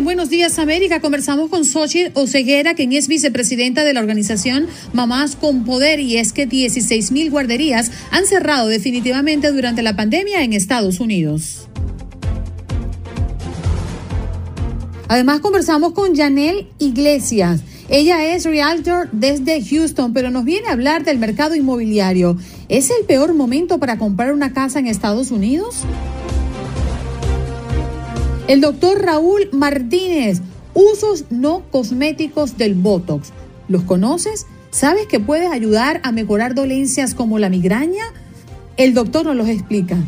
En Buenos Días América conversamos con Xochitl Oseguera, quien es vicepresidenta de la organización Mamás con Poder, y es que 16 mil guarderías han cerrado definitivamente durante la pandemia en Estados Unidos. Además conversamos con Janelle Iglesias. Ella es realtor desde Houston, pero nos viene a hablar del mercado inmobiliario. ¿Es el peor momento para comprar una casa en Estados Unidos? El doctor Raúl Martínez, usos no cosméticos del Botox. ¿Los conoces? ¿Sabes que puedes ayudar a mejorar dolencias como la migraña? El doctor nos los explica.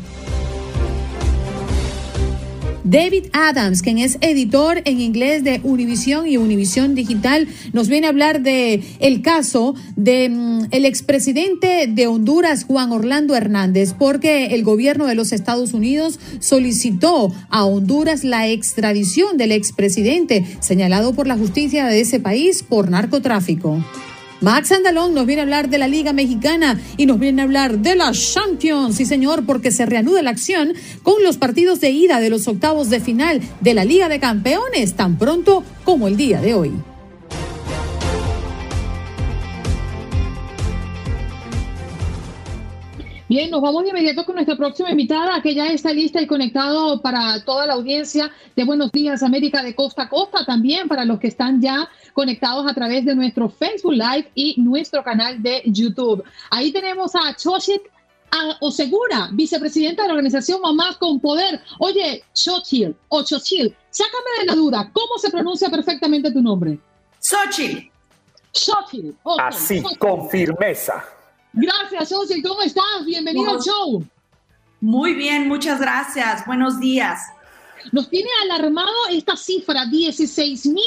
David Adams, quien es editor en inglés de Univision y Univision Digital, nos viene a hablar de el caso de mm, el expresidente de Honduras, Juan Orlando Hernández, porque el gobierno de los Estados Unidos solicitó a Honduras la extradición del expresidente, señalado por la justicia de ese país por narcotráfico. Max Andalón nos viene a hablar de la Liga Mexicana y nos viene a hablar de la Champions, sí señor, porque se reanuda la acción con los partidos de ida de los octavos de final de la Liga de Campeones tan pronto como el día de hoy. Bien, nos vamos de inmediato con nuestra próxima invitada, que ya está lista y conectado para toda la audiencia de Buenos Días América de Costa a Costa, también para los que están ya conectados a través de nuestro Facebook Live y nuestro canal de YouTube. Ahí tenemos a Chochit Osegura, vicepresidenta de la organización Mamás con Poder. Oye, Xochitl o Xochitl, sácame de la duda, ¿cómo se pronuncia perfectamente tu nombre? Xochitl. Xochitl. Así, con firmeza. Gracias, Xochitl. ¿Cómo estás? Bienvenido al show. Muy bien, muchas gracias. Buenos días. Nos tiene alarmado esta cifra, 16 mil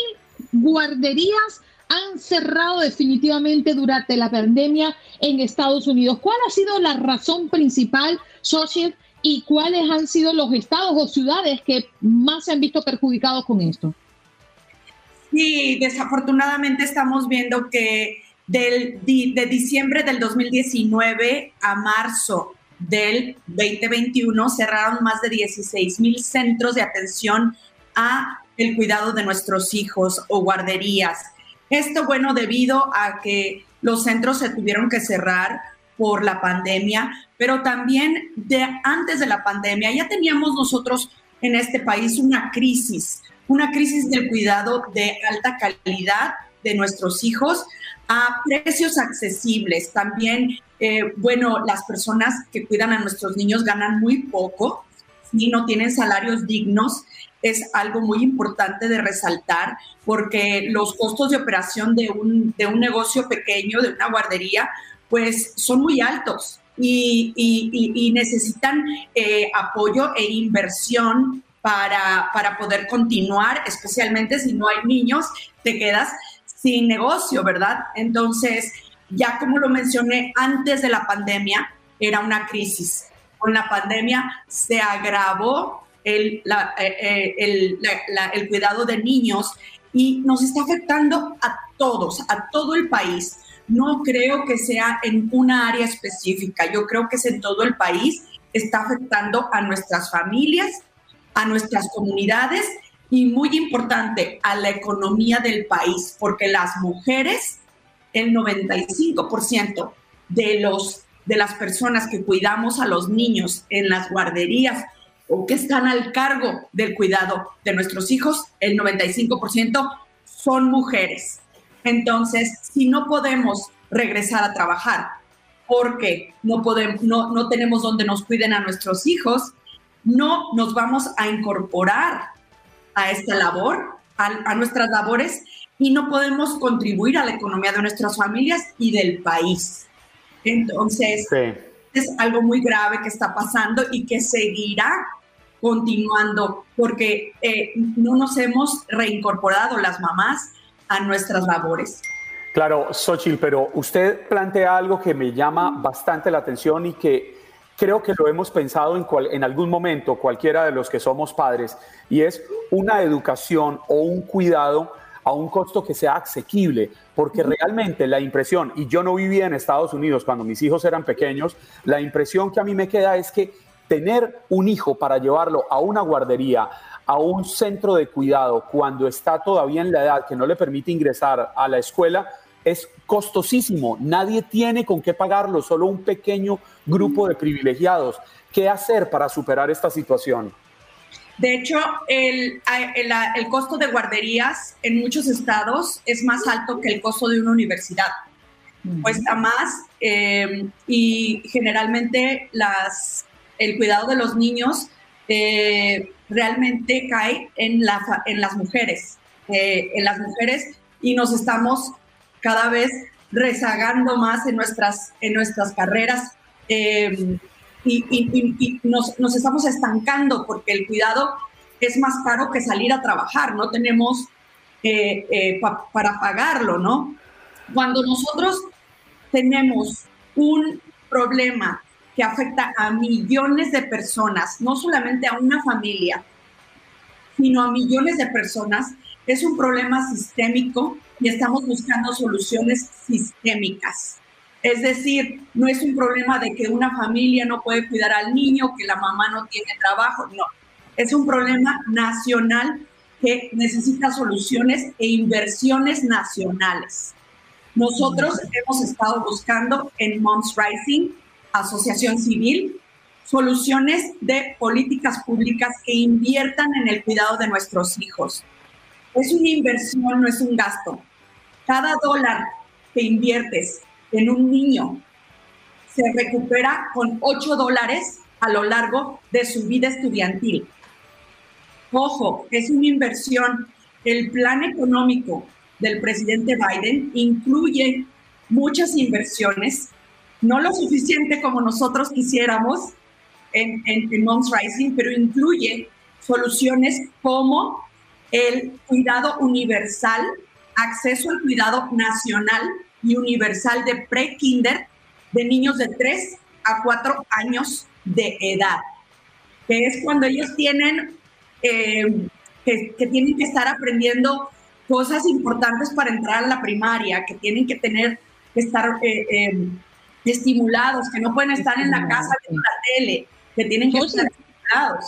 guarderías han cerrado definitivamente durante la pandemia en Estados Unidos. ¿Cuál ha sido la razón principal, Xochitl, y cuáles han sido los estados o ciudades que más se han visto perjudicados con esto? Sí, desafortunadamente estamos viendo que del, de diciembre del 2019 a marzo del 2021 cerraron más de 16 mil centros de atención a el cuidado de nuestros hijos o guarderías. Esto, bueno, debido a que los centros se tuvieron que cerrar por la pandemia, pero también de antes de la pandemia ya teníamos nosotros en este país una crisis, una crisis del cuidado de alta calidad de nuestros hijos a precios accesibles. También, eh, bueno, las personas que cuidan a nuestros niños ganan muy poco y no tienen salarios dignos es algo muy importante de resaltar porque los costos de operación de un, de un negocio pequeño, de una guardería, pues son muy altos y, necesitan eh, apoyo e inversión para, para poder continuar, especialmente si no hay niños, te quedas sin negocio, ¿verdad? Entonces, ya como lo mencioné antes de la pandemia, era una crisis. Con la pandemia se agravó el, eh, eh, el, cuidado de niños y nos está afectando a todos, a todo el país. No creo que sea en una área específica, yo creo que es en todo el país, está afectando a nuestras familias, a nuestras comunidades y muy importante, a la economía del país, porque las mujeres, el 95% de, los, de las personas que cuidamos a los niños en las guarderías o que están al cargo del cuidado de nuestros hijos, el 95% son mujeres. Entonces, si no podemos regresar a trabajar porque no, podemos, no, no tenemos donde nos cuiden a nuestros hijos, no nos vamos a incorporar a esta labor, a, nuestras labores, y no podemos contribuir a la economía de nuestras familias y del país. Entonces, es algo muy grave que está pasando y que seguirá continuando porque eh, no nos hemos reincorporado las mamás a nuestras labores. Claro, Xochitl, pero usted plantea algo que me llama bastante la atención y que creo que lo hemos pensado en, en algún momento, cualquiera de los que somos padres, y es una educación o un cuidado a un costo que sea asequible, porque realmente la impresión, y yo no vivía en Estados Unidos cuando mis hijos eran pequeños, la impresión que a mí me queda es que tener un hijo para llevarlo a una guardería, a un centro de cuidado, cuando está todavía en la edad que no le permite ingresar a la escuela, es costosísimo. Nadie tiene con qué pagarlo, solo un pequeño grupo de privilegiados. ¿Qué hacer para superar esta situación? De hecho, el, costo de guarderías en muchos estados es más alto que el costo de una universidad. Cuesta más eh, y generalmente las, el cuidado de los niños eh, realmente cae en, la, en las mujeres. Eh, en las mujeres y nos estamos cada vez rezagando más en nuestras, en nuestras carreras eh, y, nos, estamos estancando porque el cuidado es más caro que salir a trabajar, no tenemos eh, eh, para pagarlo, ¿no? Cuando nosotros tenemos un problema que afecta a millones de personas, no solamente a una familia, sino a millones de personas, es un problema sistémico y estamos buscando soluciones sistémicas. Es decir, no es un problema de que una familia no puede cuidar al niño, que la mamá no tiene trabajo, no. Es un problema nacional que necesita soluciones e inversiones nacionales. Nosotros hemos estado buscando en Moms Rising, Asociación Civil, soluciones de políticas públicas que inviertan en el cuidado de nuestros hijos es una inversión, no es un gasto. Cada dólar que inviertes en un niño se recupera con 8 dólares a lo largo de su vida estudiantil. Ojo, es una inversión. El plan económico del presidente Biden incluye muchas inversiones, no lo suficiente como nosotros quisiéramos en, en, Moms Rising, pero incluye soluciones como el cuidado universal, acceso al cuidado nacional y universal de pre-kinder de niños de 3 a 4 años de edad, que es cuando ellos tienen, eh, que, tienen que estar aprendiendo cosas importantes para entrar a la primaria, que tienen que tener, que estar eh, eh, estimulados, que no pueden estar en la casa viendo la tele, que tienen que estar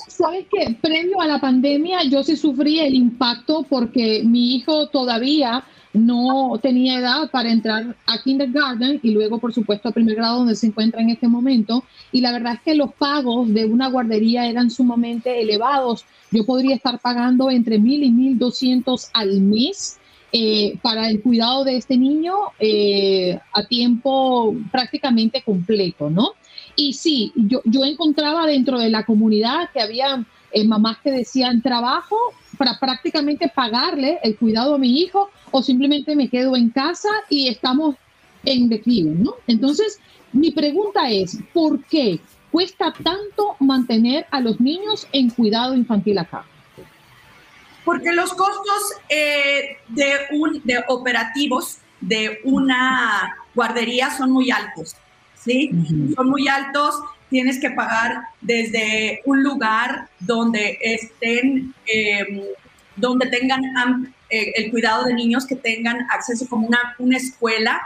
¿Sabes qué? Previo a la pandemia yo sí sufrí el impacto porque mi hijo todavía no tenía edad para entrar a kindergarten y luego, por supuesto, a primer grado donde se encuentra en este momento. Y la verdad es que los pagos de una guardería eran sumamente elevados. Yo podría estar pagando entre mil y mil doscientos al mes. Eh, para el cuidado de este niño eh, a tiempo prácticamente completo, ¿no? Y sí, yo, yo encontraba dentro de la comunidad que había eh, mamás que decían trabajo para prácticamente pagarle el cuidado a mi hijo o simplemente me quedo en casa y estamos en declive, ¿no? Entonces, mi pregunta es, ¿por qué cuesta tanto mantener a los niños en cuidado infantil acá? Porque los costos eh, de, un, de operativos de una guardería son muy altos. ¿Sí? Son muy altos, tienes que pagar desde un lugar donde estén, em, donde tengan eh, el cuidado de niños, que tengan acceso como una, una escuela,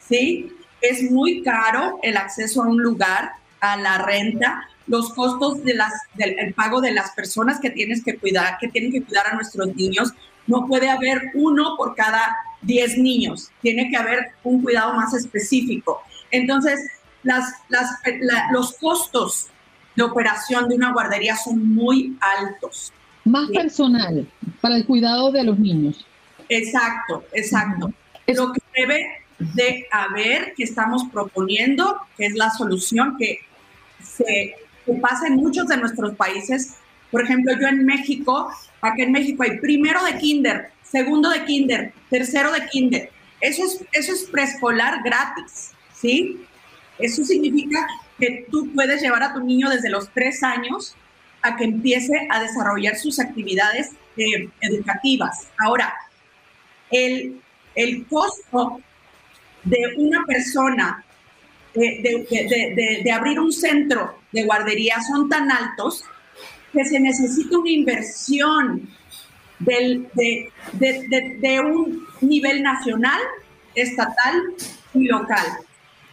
¿sí? Es muy caro el acceso a un lugar, a la renta, los costos de las, del pago de las personas que tienes que cuidar, que tienen que cuidar a nuestros niños. No puede haber uno por cada 10 niños, tiene que haber un cuidado más específico. Entonces, las, los costos de operación de una guardería son muy altos. Más personal para el cuidado de los niños. Exacto, exacto. Lo que debe de a ver qué estamos proponiendo, que es la solución que se que pasa en muchos de nuestros países. Por ejemplo, yo en México, aquí en México hay primero de kinder, segundo de kinder, tercero de kinder. Eso es, eso es preescolar gratis, ¿sí? Eso significa que tú puedes llevar a tu niño desde los tres años a que empiece a desarrollar sus actividades eh, educativas. Ahora, el, el costo de una persona de, abrir un centro de guardería son tan altos que se necesita una inversión del, de, un nivel nacional, estatal y local.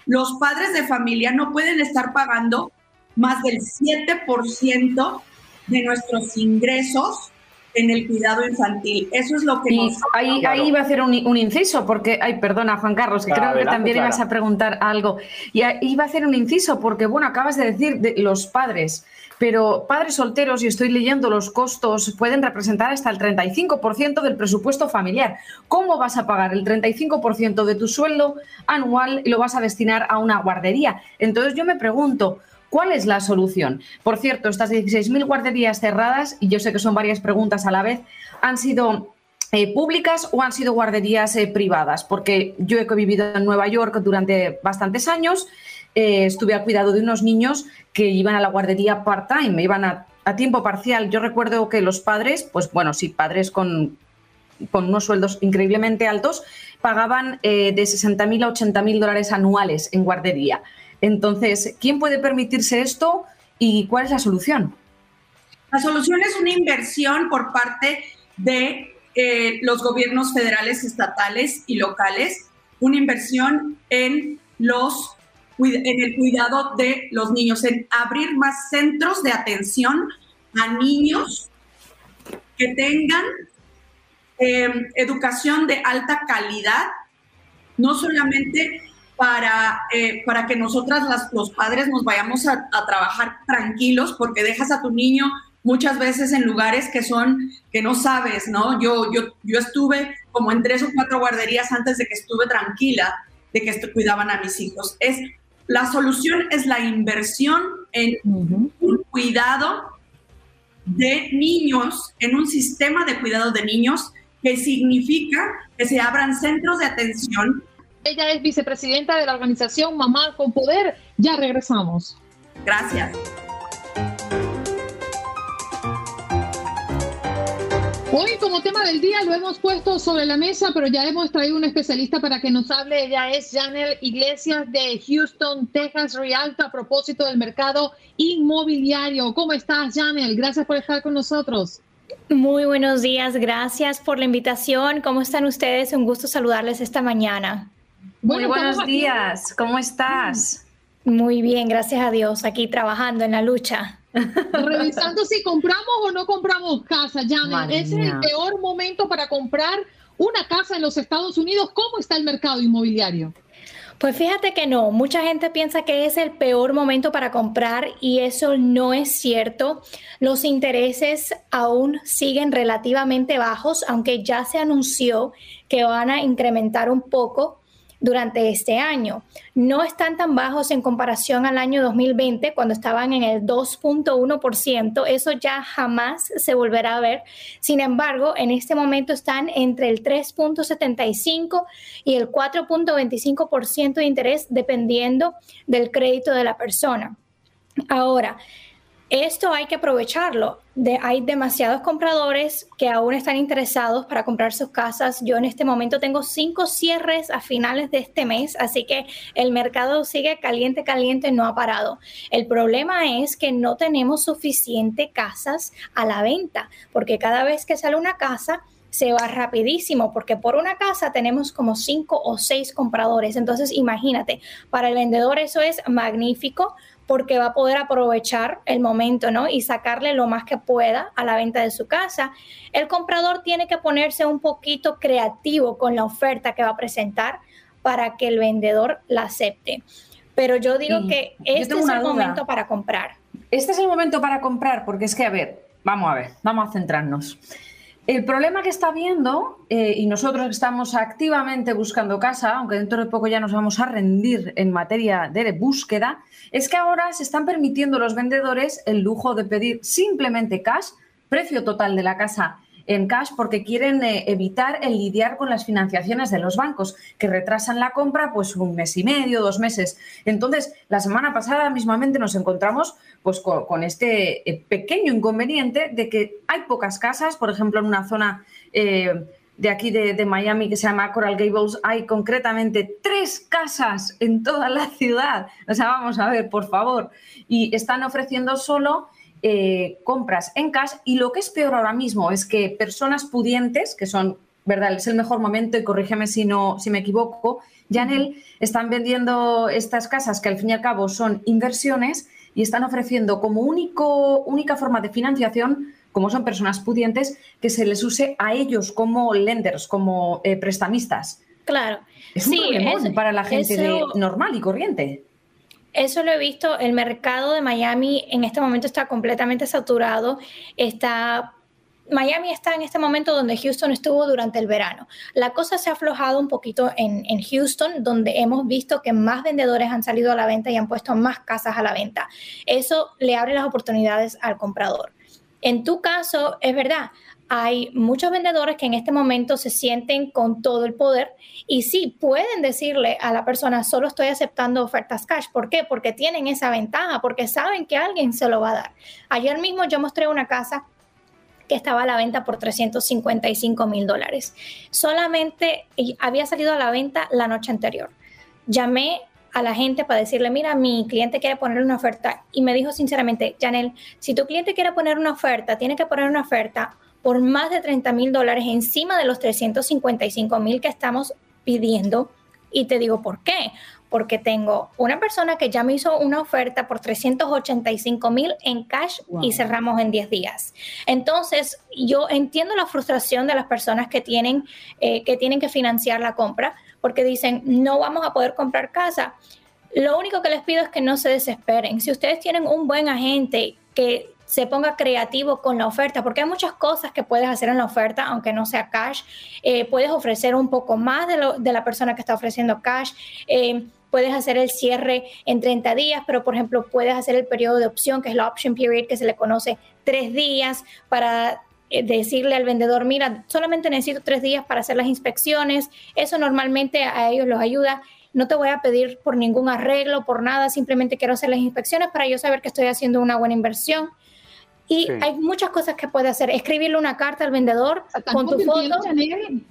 Los padres de familia no pueden estar pagando más del 7% de nuestros ingresos en el cuidado infantil. Eso es lo que nos... Ahí, ahí iba a hacer un, inciso, porque, ay, perdona, Juan Carlos, que creo que también ibas a preguntar algo. Y iba a hacer un inciso, porque, bueno, acabas de decir de los padres, pero padres solteros, y estoy leyendo los costos, pueden representar hasta el 35% del presupuesto familiar. ¿Cómo vas a pagar el 35% de tu sueldo anual y lo vas a destinar a una guardería? Entonces yo me pregunto, ¿Cuál es la solución? Por cierto, estas 16.000 guarderías cerradas, y yo sé que son varias preguntas a la vez, han sido eh, públicas o han sido guarderías eh, privadas? Porque yo he vivido en Nueva York durante bastantes años, eh, estuve al cuidado de unos niños que iban a la guardería part-time, iban a, tiempo parcial. Yo recuerdo que los padres, pues bueno, sí, padres con, con unos sueldos increíblemente altos, pagaban de 60.000 a 80.000 dólares anuales en guardería. Entonces, ¿quién puede permitirse esto y cuál es la solución? La solución es una inversión por parte de eh, los gobiernos federales, estatales y locales, una inversión en los en el cuidado de los niños, en abrir más centros de atención a niños que tengan eh, educación de alta calidad, no solamente para, eh, para que nosotras, las, los padres, nos vayamos a, trabajar tranquilos, porque dejas a tu niño muchas veces en lugares que son, que no sabes, ¿no? Yo, yo, yo estuve como en tres o cuatro guarderías antes de que estuve tranquila de que cuidaban a mis hijos. Es, la solución es la inversión en un cuidado de niños, en un sistema de cuidado de niños, que significa que se abran centros de atención ella es vicepresidenta de la organización Mamá con Poder. Ya regresamos. Gracias. Hoy como tema del día lo hemos puesto sobre la mesa, pero ya hemos traído un especialista para que nos hable. Ella es Janel Iglesias de Houston, Texas, Rialto, a propósito del mercado inmobiliario. ¿Cómo estás, Janel? Gracias por estar con nosotros. Muy buenos días, gracias por la invitación. ¿Cómo están ustedes? Un gusto saludarles esta mañana. Muy buenos días, ¿cómo estás? Muy bien, gracias a Dios, aquí trabajando en la lucha. Revisando si compramos o no compramos casa, Janet. Ese es el peor momento para comprar una casa en los Estados Unidos. ¿Cómo está el mercado inmobiliario? Pues fíjate que no, mucha gente piensa que es el peor momento para comprar y eso no es cierto. Los intereses aún siguen relativamente bajos, aunque ya se anunció que van a incrementar un poco durante este año. No están tan bajos en comparación al año 2020, cuando estaban en el 2.1%. Eso ya jamás se volverá a ver. Sin embargo, en este momento están entre el 3.75 y el 4.25% de interés, dependiendo del crédito de la persona. Ahora, esto hay que aprovecharlo. hay demasiados compradores que aún están interesados para comprar sus casas. Yo en este momento tengo cinco cierres a finales de este mes, así que el mercado sigue caliente, caliente, no ha parado. El problema es que no tenemos suficiente casas a la venta, porque cada vez que sale una casa, se va rapidísimo porque por una casa tenemos como cinco o seis compradores. Entonces, imagínate, para el vendedor eso es magnífico porque va a poder aprovechar el momento, ¿no? Y sacarle lo más que pueda a la venta de su casa. El comprador tiene que ponerse un poquito creativo con la oferta que va a presentar para que el vendedor la acepte. Pero yo digo que este es el momento para comprar. Este es el momento para comprar, porque es que, a ver, vamos a ver, vamos a centrarnos. El problema que está viendo, eh, y nosotros estamos activamente buscando casa, aunque dentro de poco ya nos vamos a rendir en materia de búsqueda, es que ahora se están permitiendo los vendedores el lujo de pedir simplemente cash, precio total de la casa en cash porque quieren eh, evitar el lidiar con las financiaciones de los bancos que retrasan la compra pues un mes y medio, dos meses. Entonces, la semana pasada mismamente nos encontramos pues con, este eh, pequeño inconveniente de que hay pocas casas, por ejemplo, en una zona eh, de aquí de, de, Miami que se llama Coral Gables, hay concretamente tres casas en toda la ciudad. O sea, vamos a ver, por favor. Y están ofreciendo solo eh, compras en cash y lo que es peor ahora mismo es que personas pudientes, que son, ¿verdad? Es el mejor momento y corrígeme si, no, si me equivoco, Janel, están vendiendo estas casas que al fin y al cabo son inversiones y están ofreciendo como único, única forma de financiación como son personas pudientes, que se les use a ellos como lenders, como eh, prestamistas. Claro. Es un sí, para la gente normal y corriente. Eso lo he visto. El mercado de Miami en este momento está completamente saturado. Está Miami está en este momento donde Houston estuvo durante el verano. La cosa se ha aflojado un poquito en, en, Houston, donde hemos visto que más vendedores han salido a la venta y han puesto más casas a la venta. Eso le abre las oportunidades al comprador. En tu caso, es verdad, hay muchos vendedores que en este momento se sienten con todo el poder y sí pueden decirle a la persona, solo estoy aceptando ofertas cash. ¿Por qué? Porque tienen esa ventaja, porque saben que alguien se lo va a dar. Ayer mismo yo mostré una casa que estaba a la venta por 355 mil dólares. Solamente había salido a la venta la noche anterior. Llamé a la gente para decirle, mira, mi cliente quiere poner una oferta. Y me dijo sinceramente, Janel, si tu cliente quiere poner una oferta, tiene que poner una oferta por más de 30 mil dólares encima de los 355 mil que estamos pidiendo. Y te digo, ¿por qué? Porque tengo una persona que ya me hizo una oferta por 385 mil en cash y cerramos en 10 días. Entonces, yo entiendo la frustración de las personas que tienen, eh, que, tienen que financiar la compra porque dicen, no vamos a poder comprar casa. Lo único que les pido es que no se desesperen. Si ustedes tienen un buen agente que se ponga creativo con la oferta, porque hay muchas cosas que puedes hacer en la oferta, aunque no sea cash. Eh, puedes ofrecer un poco más de, la persona que está ofreciendo cash. Eh, puedes hacer el cierre en 30 días, pero por ejemplo puedes hacer el periodo de opción, que es la option period, que se le conoce tres días para eh, decirle al vendedor, mira, solamente necesito tres días para hacer las inspecciones. Eso normalmente a ellos los ayuda no te voy a pedir por ningún arreglo, por nada, simplemente quiero hacer las inspecciones para yo saber que estoy haciendo una buena inversión. Y hay muchas cosas que puede hacer. Escribirle una carta al vendedor con tu foto.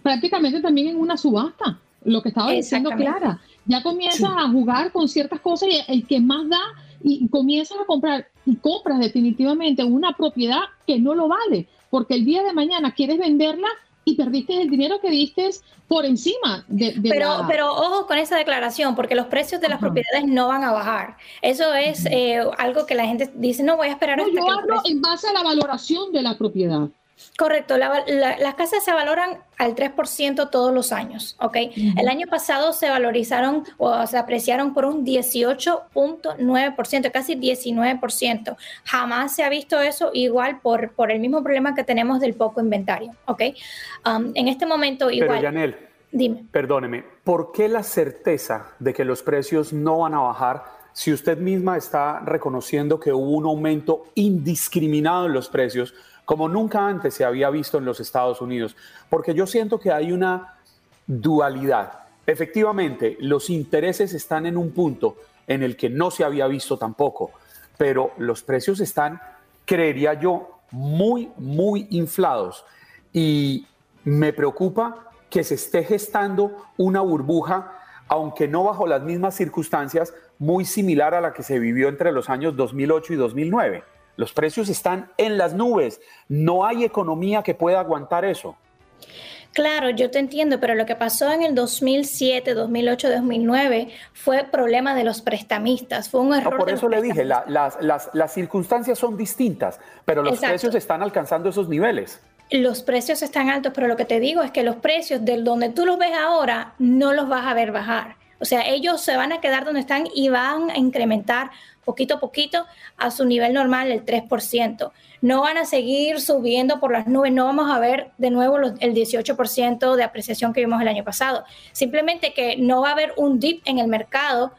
Prácticamente también en una subasta, lo que estaba diciendo Clara. Ya comienzas a jugar con ciertas cosas y el que más da y comienzas a comprar y compras definitivamente una propiedad que no lo vale, porque el día de mañana quieres venderla y perdiste el dinero que diste por encima de, pero pero ojo con esa declaración porque los precios de las propiedades no van a bajar. Eso es eh, algo que la gente dice no voy a esperar no, yo hablo en base a la valoración de la propiedad Correcto, las casas se valoran al 3% todos los años, ¿ok? El año pasado se valorizaron o se apreciaron por un 18.9%, casi 19%. Jamás se ha visto eso igual por, por el mismo problema que tenemos del poco inventario, ¿ok? Um, en este momento igual... Pero Janel, dime. Perdóneme, ¿por qué la certeza de que los precios no van a bajar si usted misma está reconociendo que hubo un aumento indiscriminado en los precios? Como nunca antes se había visto en los Estados Unidos, porque yo siento que hay una dualidad. Efectivamente, los intereses están en un punto en el que no se había visto tampoco, pero los precios están, creería yo, muy, muy inflados. Y me preocupa que se esté gestando una burbuja, aunque no bajo las mismas circunstancias, muy similar a la que se vivió entre los años 2008 y 2009. Los precios están en las nubes. No hay economía que pueda aguantar eso. Claro, yo te entiendo, pero lo que pasó en el 2007, 2008, 2009 fue problema de los prestamistas, fue un error. por eso le dije, las, circunstancias son distintas, pero los precios están alcanzando esos niveles. Los precios están altos, pero lo que te digo es que los precios del donde tú los ves ahora no los vas a ver bajar. O sea, ellos se van a quedar donde están y van a incrementar poquito a poquito a su nivel normal, el 3%. No van a seguir subiendo por las nubes, no vamos a ver de nuevo el 18% de apreciación que vimos el año pasado. Simplemente que no va a haber un dip en el mercado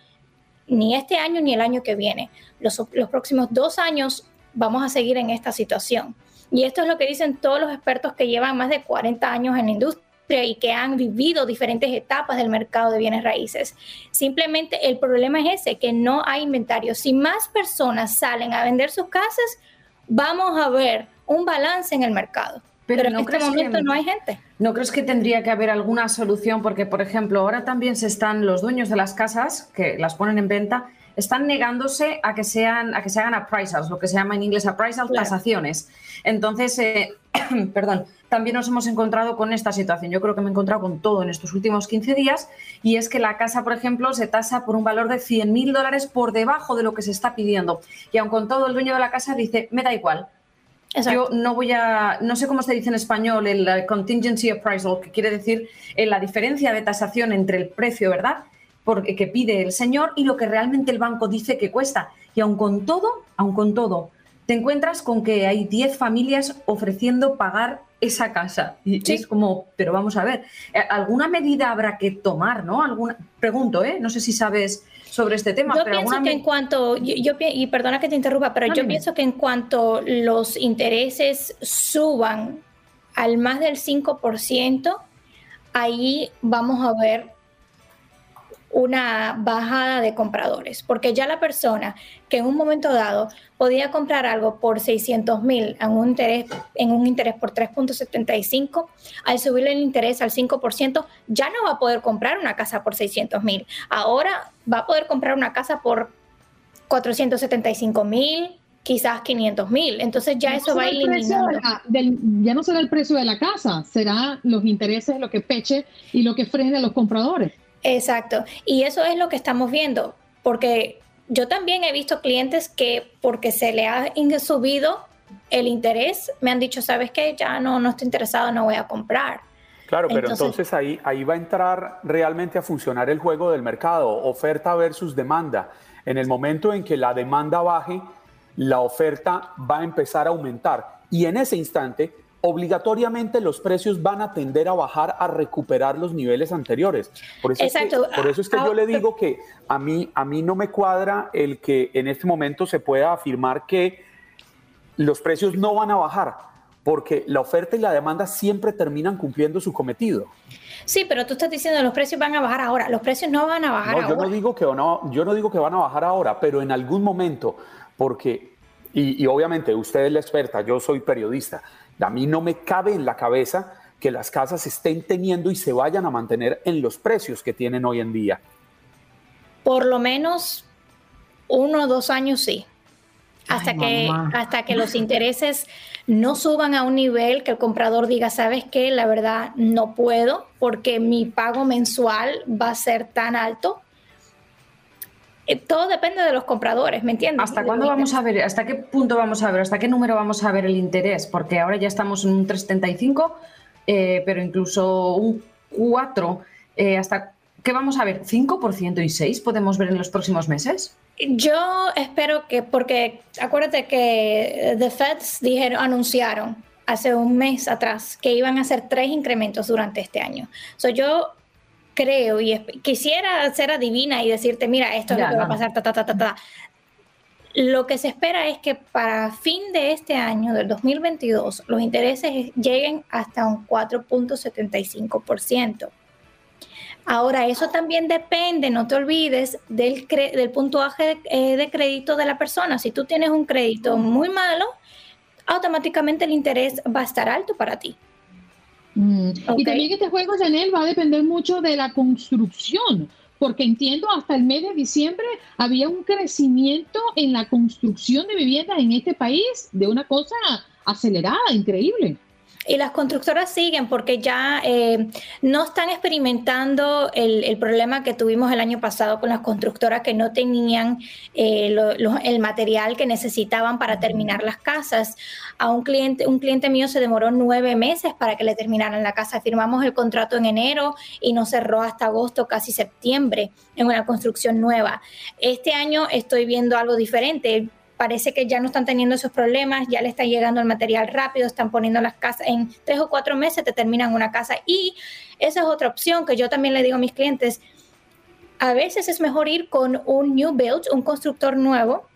ni este año ni el año que viene. Los, los próximos dos años vamos a seguir en esta situación. Y esto es lo que dicen todos los expertos que llevan más de 40 años en la industria y que han vivido diferentes etapas del mercado de bienes raíces. Simplemente el problema es ese, que no hay inventario. Si más personas salen a vender sus casas, vamos a ver un balance en el mercado. Pero, en este momento no hay gente. ¿No crees que tendría que haber alguna solución? Porque, por ejemplo, ahora también se están los dueños de las casas que las ponen en venta, están negándose a que sean a que se hagan appraisals, lo que se llama en inglés appraisal, tasaciones. Entonces, eh, perdón, también nos hemos encontrado con esta situación. Yo creo que me he encontrado con todo en estos últimos 15 días y es que la casa, por ejemplo, se tasa por un valor de 100 mil dólares por debajo de lo que se está pidiendo. Y aun con todo, el dueño de la casa dice, me da igual. Yo no voy a, no sé cómo se dice en español el contingency appraisal, que quiere decir eh, la diferencia de tasación entre el precio, ¿verdad? Porque, que pide el señor y lo que realmente el banco dice que cuesta. Y aun con todo, aun con todo, te encuentras con que hay 10 familias ofreciendo pagar esa casa. Y es como, pero vamos a ver, eh, ¿alguna medida habrá que tomar, no? Alguna, pregunto, ¿eh? No sé si sabes sobre este tema. Yo pienso que en cuanto, yo, y perdona que te interrumpa, pero yo pienso que en cuanto los intereses suban al más del 5%, ahí vamos a ver una bajada de compradores, porque ya la persona que en un momento dado podía comprar algo por 600 mil en un interés, en un interés por 3.75, al subir el interés al 5%, ya no va a poder comprar una casa por 600 mil. Ahora va a poder comprar una casa por 475 mil, quizás 500 mil. Entonces ya eso va eliminando. ya no será el precio de la casa, será los intereses, lo que peche y lo que frene a los compradores. Exacto. Y eso es lo que estamos viendo, porque yo también he visto clientes que porque se le ha subido el interés, me han dicho, sabes qué, ya no, no estoy interesado, no voy a comprar. Claro, pero entonces, ahí, ahí va a entrar realmente a funcionar el juego del mercado, oferta versus demanda. En el momento en que la demanda baje, la oferta va a empezar a aumentar. Y en ese instante, obligatoriamente los precios van a tender a bajar a recuperar los niveles anteriores. Por eso, Es, que, por eso es que yo ah, le digo que a mí, a mí no me cuadra el que en este momento se pueda afirmar que los precios no van a bajar, porque la oferta y la demanda siempre terminan cumpliendo su cometido. Sí, pero tú estás diciendo que los precios van a bajar ahora. Los precios no van a bajar no, Yo no digo que no, yo no digo que van a bajar ahora, pero en algún momento, porque y, y obviamente usted es la experta, yo soy periodista a mí no me cabe en la cabeza que las casas estén teniendo y se vayan a mantener en los precios que tienen hoy en día. Por lo menos uno o dos años sí. Hasta, que, hasta que los intereses no suban a un nivel que el comprador diga, sabes qué, la verdad no puedo porque mi pago mensual va a ser tan alto todo depende de los compradores, ¿me entiendes? ¿Hasta cuándo vamos a ver, hasta qué punto vamos a ver, hasta qué número vamos a ver el interés? Porque ahora ya estamos en un 3,75, eh, pero incluso un 4, eh, ¿hasta qué vamos a ver? ¿5% y 6 podemos ver en los próximos meses? Yo espero que, porque acuérdate que The Feds dijeron, anunciaron hace un mes atrás que iban a hacer tres incrementos durante este año. So, yo creo y quisiera ser adivina y decirte, mira, esto es lo que va a pasar, ta, ta, ta, ta, ta. Lo que se espera es que para fin de este año, del 2022, los intereses lleguen hasta un 4.75%. Ahora, eso también depende, no te olvides, del, del puntuaje de, eh, de crédito de la persona. Si tú tienes un crédito muy malo, automáticamente el interés va a estar alto para ti. Mm. Y también este juego, Janel, va a depender mucho de la construcción, porque entiendo hasta el mes de diciembre había un crecimiento en la construcción de viviendas en este país de una cosa acelerada, increíble. Y las constructoras siguen porque ya eh, no están experimentando el, problema que tuvimos el año pasado con las constructoras que no tenían eh, el material que necesitaban para terminar las casas. A un cliente, un cliente mío se demoró nueve meses para que le terminaran la casa. Firmamos el contrato en enero y no cerró hasta agosto, casi septiembre, en una construcción nueva. Este año estoy viendo algo diferente parece que ya no están teniendo esos problemas, ya le está llegando el material rápido, están poniendo las casas, en tres o cuatro meses te terminan una casa. Y esa es otra opción que yo también le digo a mis clientes, a veces es mejor ir con un new build, un constructor nuevo,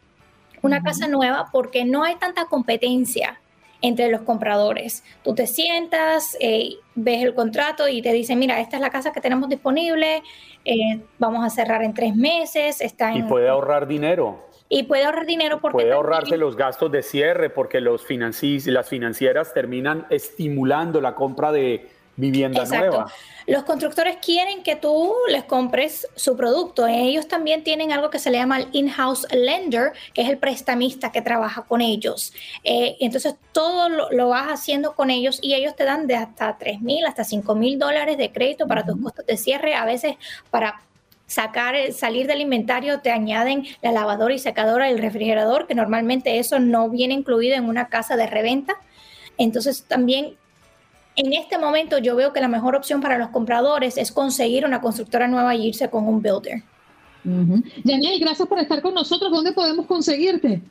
una casa nueva, porque no hay tanta competencia entre los compradores. Tú te sientas, eh, ves el contrato y te dicen, mira, esta es la casa que tenemos disponible, eh, vamos a cerrar en tres meses. Está y puede ahorrar dinero y puede ahorrar dinero porque... Puede ahorrarse los gastos de cierre porque los las financieras terminan estimulando la compra de vivienda Exacto. nueva. Los constructores quieren que tú les compres su producto. Ellos también tienen algo que se le llama el in-house lender, que es el prestamista que trabaja con ellos. Eh, entonces todo lo, vas haciendo con ellos y ellos te dan de hasta 3 mil, hasta 5 mil dólares de crédito para tus costos de cierre, a veces para sacar, salir del inventario, te añaden la lavadora y secadora del refrigerador, que normalmente eso no viene incluido en una casa de reventa. Entonces también en este momento yo veo que la mejor opción para los compradores es conseguir una constructora nueva y irse con un builder. Uh gracias por estar con nosotros. ¿Dónde podemos conseguirte?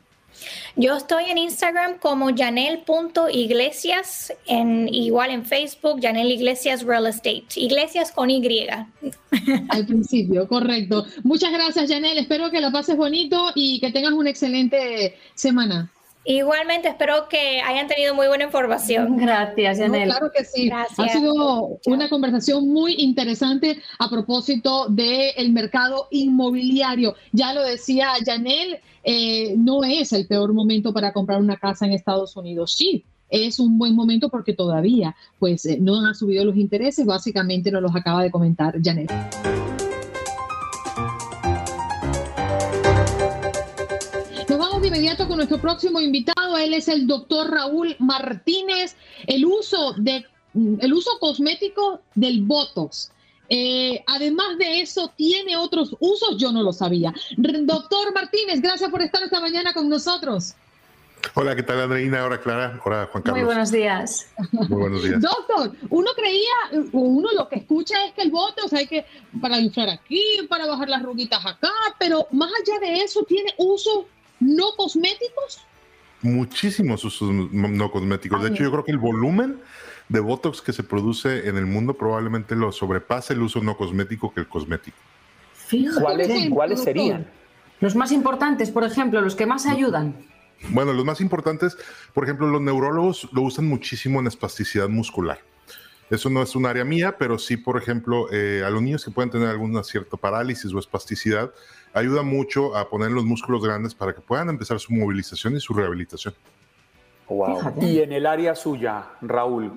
Yo estoy en Instagram como janel.iglesias, en, igual en Facebook, Janel Iglesias Real Estate. Iglesias con Y. Al principio, correcto. Muchas gracias, Janel. Espero que lo pases bonito y que tengas una excelente semana. Igualmente, espero que hayan tenido muy buena información. Gracias, Janel. claro que sí. Ha sido una conversación muy interesante a propósito del mercado inmobiliario. Ya lo decía Janel, eh, no es el peor momento para comprar una casa en Estados Unidos. Sí, es un buen momento porque todavía pues eh, no han subido los intereses, básicamente nos los acaba de comentar Janet. Inmediato con nuestro próximo invitado, él es el doctor Raúl Martínez, el uso de el uso cosmético del Botox eh, además de eso, ¿tiene otros usos? Yo no lo sabía. Doctor Martínez, gracias por estar esta mañana con nosotros. Hola, ¿qué tal Andreina? Hola Clara, hola Juan Carlos. Muy buenos días. Muy buenos días. Doctor, uno creía, uno lo que escucha es que el bote, o sea, hay que para inflar aquí, para bajar las ruguitas acá, pero más allá de eso, ¿tiene usos no cosméticos? Muchísimos usos no cosméticos. De hecho, yo creo que el volumen de Botox que se produce en el mundo probablemente lo sobrepase el uso no cosmético que el cosmético. ¿Cuáles, ¿Cuáles serían? Los más importantes, por ejemplo, los que más ayudan. Bueno, los más importantes, por ejemplo, los neurólogos lo usan muchísimo en espasticidad muscular. Eso no es un área mía, pero sí, por ejemplo, eh, a los niños que pueden tener alguna cierta parálisis o espasticidad, ayuda mucho a poner los músculos grandes para que puedan empezar su movilización y su rehabilitación. Wow. Y en el área suya, Raúl,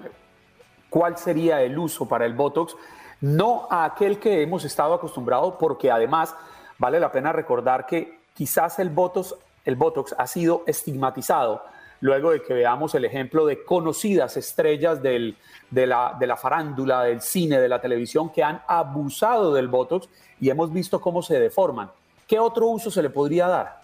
cuál sería el uso para el Botox, no a aquel que hemos estado acostumbrados, porque además vale la pena recordar que quizás el Botox, el Botox ha sido estigmatizado luego de que veamos el ejemplo de conocidas estrellas del, de, la, de la farándula, del cine, de la televisión, que han abusado del Botox y hemos visto cómo se deforman. ¿Qué otro uso se le podría dar?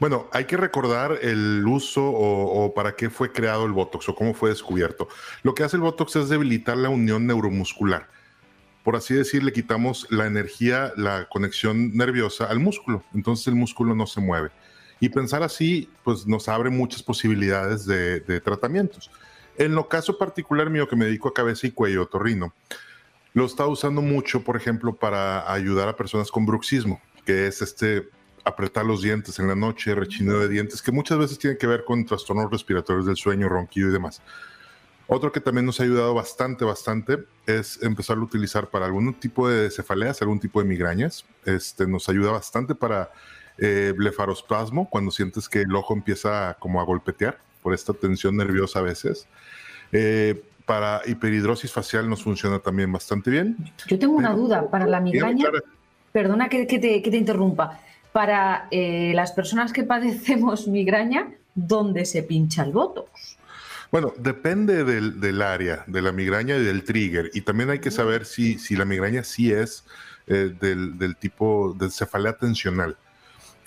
Bueno, hay que recordar el uso o, para qué fue creado el Botox o cómo fue descubierto. Lo que hace el Botox es debilitar la unión neuromuscular. Por así decir, le quitamos la energía, la conexión nerviosa al músculo. Entonces el músculo no se mueve. Y pensar así, pues nos abre muchas posibilidades de, de tratamientos. En lo caso particular mío, que me dedico a cabeza y cuello, torrino, lo está usando mucho, por ejemplo, para ayudar a personas con bruxismo, que es este apretar los dientes en la noche, rechineo de dientes, que muchas veces tiene que ver con trastornos respiratorios del sueño, ronquido y demás. Otro que también nos ha ayudado bastante, bastante, es empezar a utilizar para algún tipo de cefaleas, algún tipo de migrañas. Este, nos ayuda bastante para eh, blefarospasmo, cuando sientes que el ojo empieza como a golpetear por esta tensión nerviosa a veces. Eh, para hiperhidrosis facial nos funciona también bastante bien. Yo tengo una duda, para la migraña, perdona que, te, que te interrumpa, para eh, las personas que padecemos migraña, ¿dónde se pincha el botox? Bueno, depende del, área, de la migraña y del trigger. Y también hay que saber si, si la migraña sí es eh, del, tipo de cefalea tensional.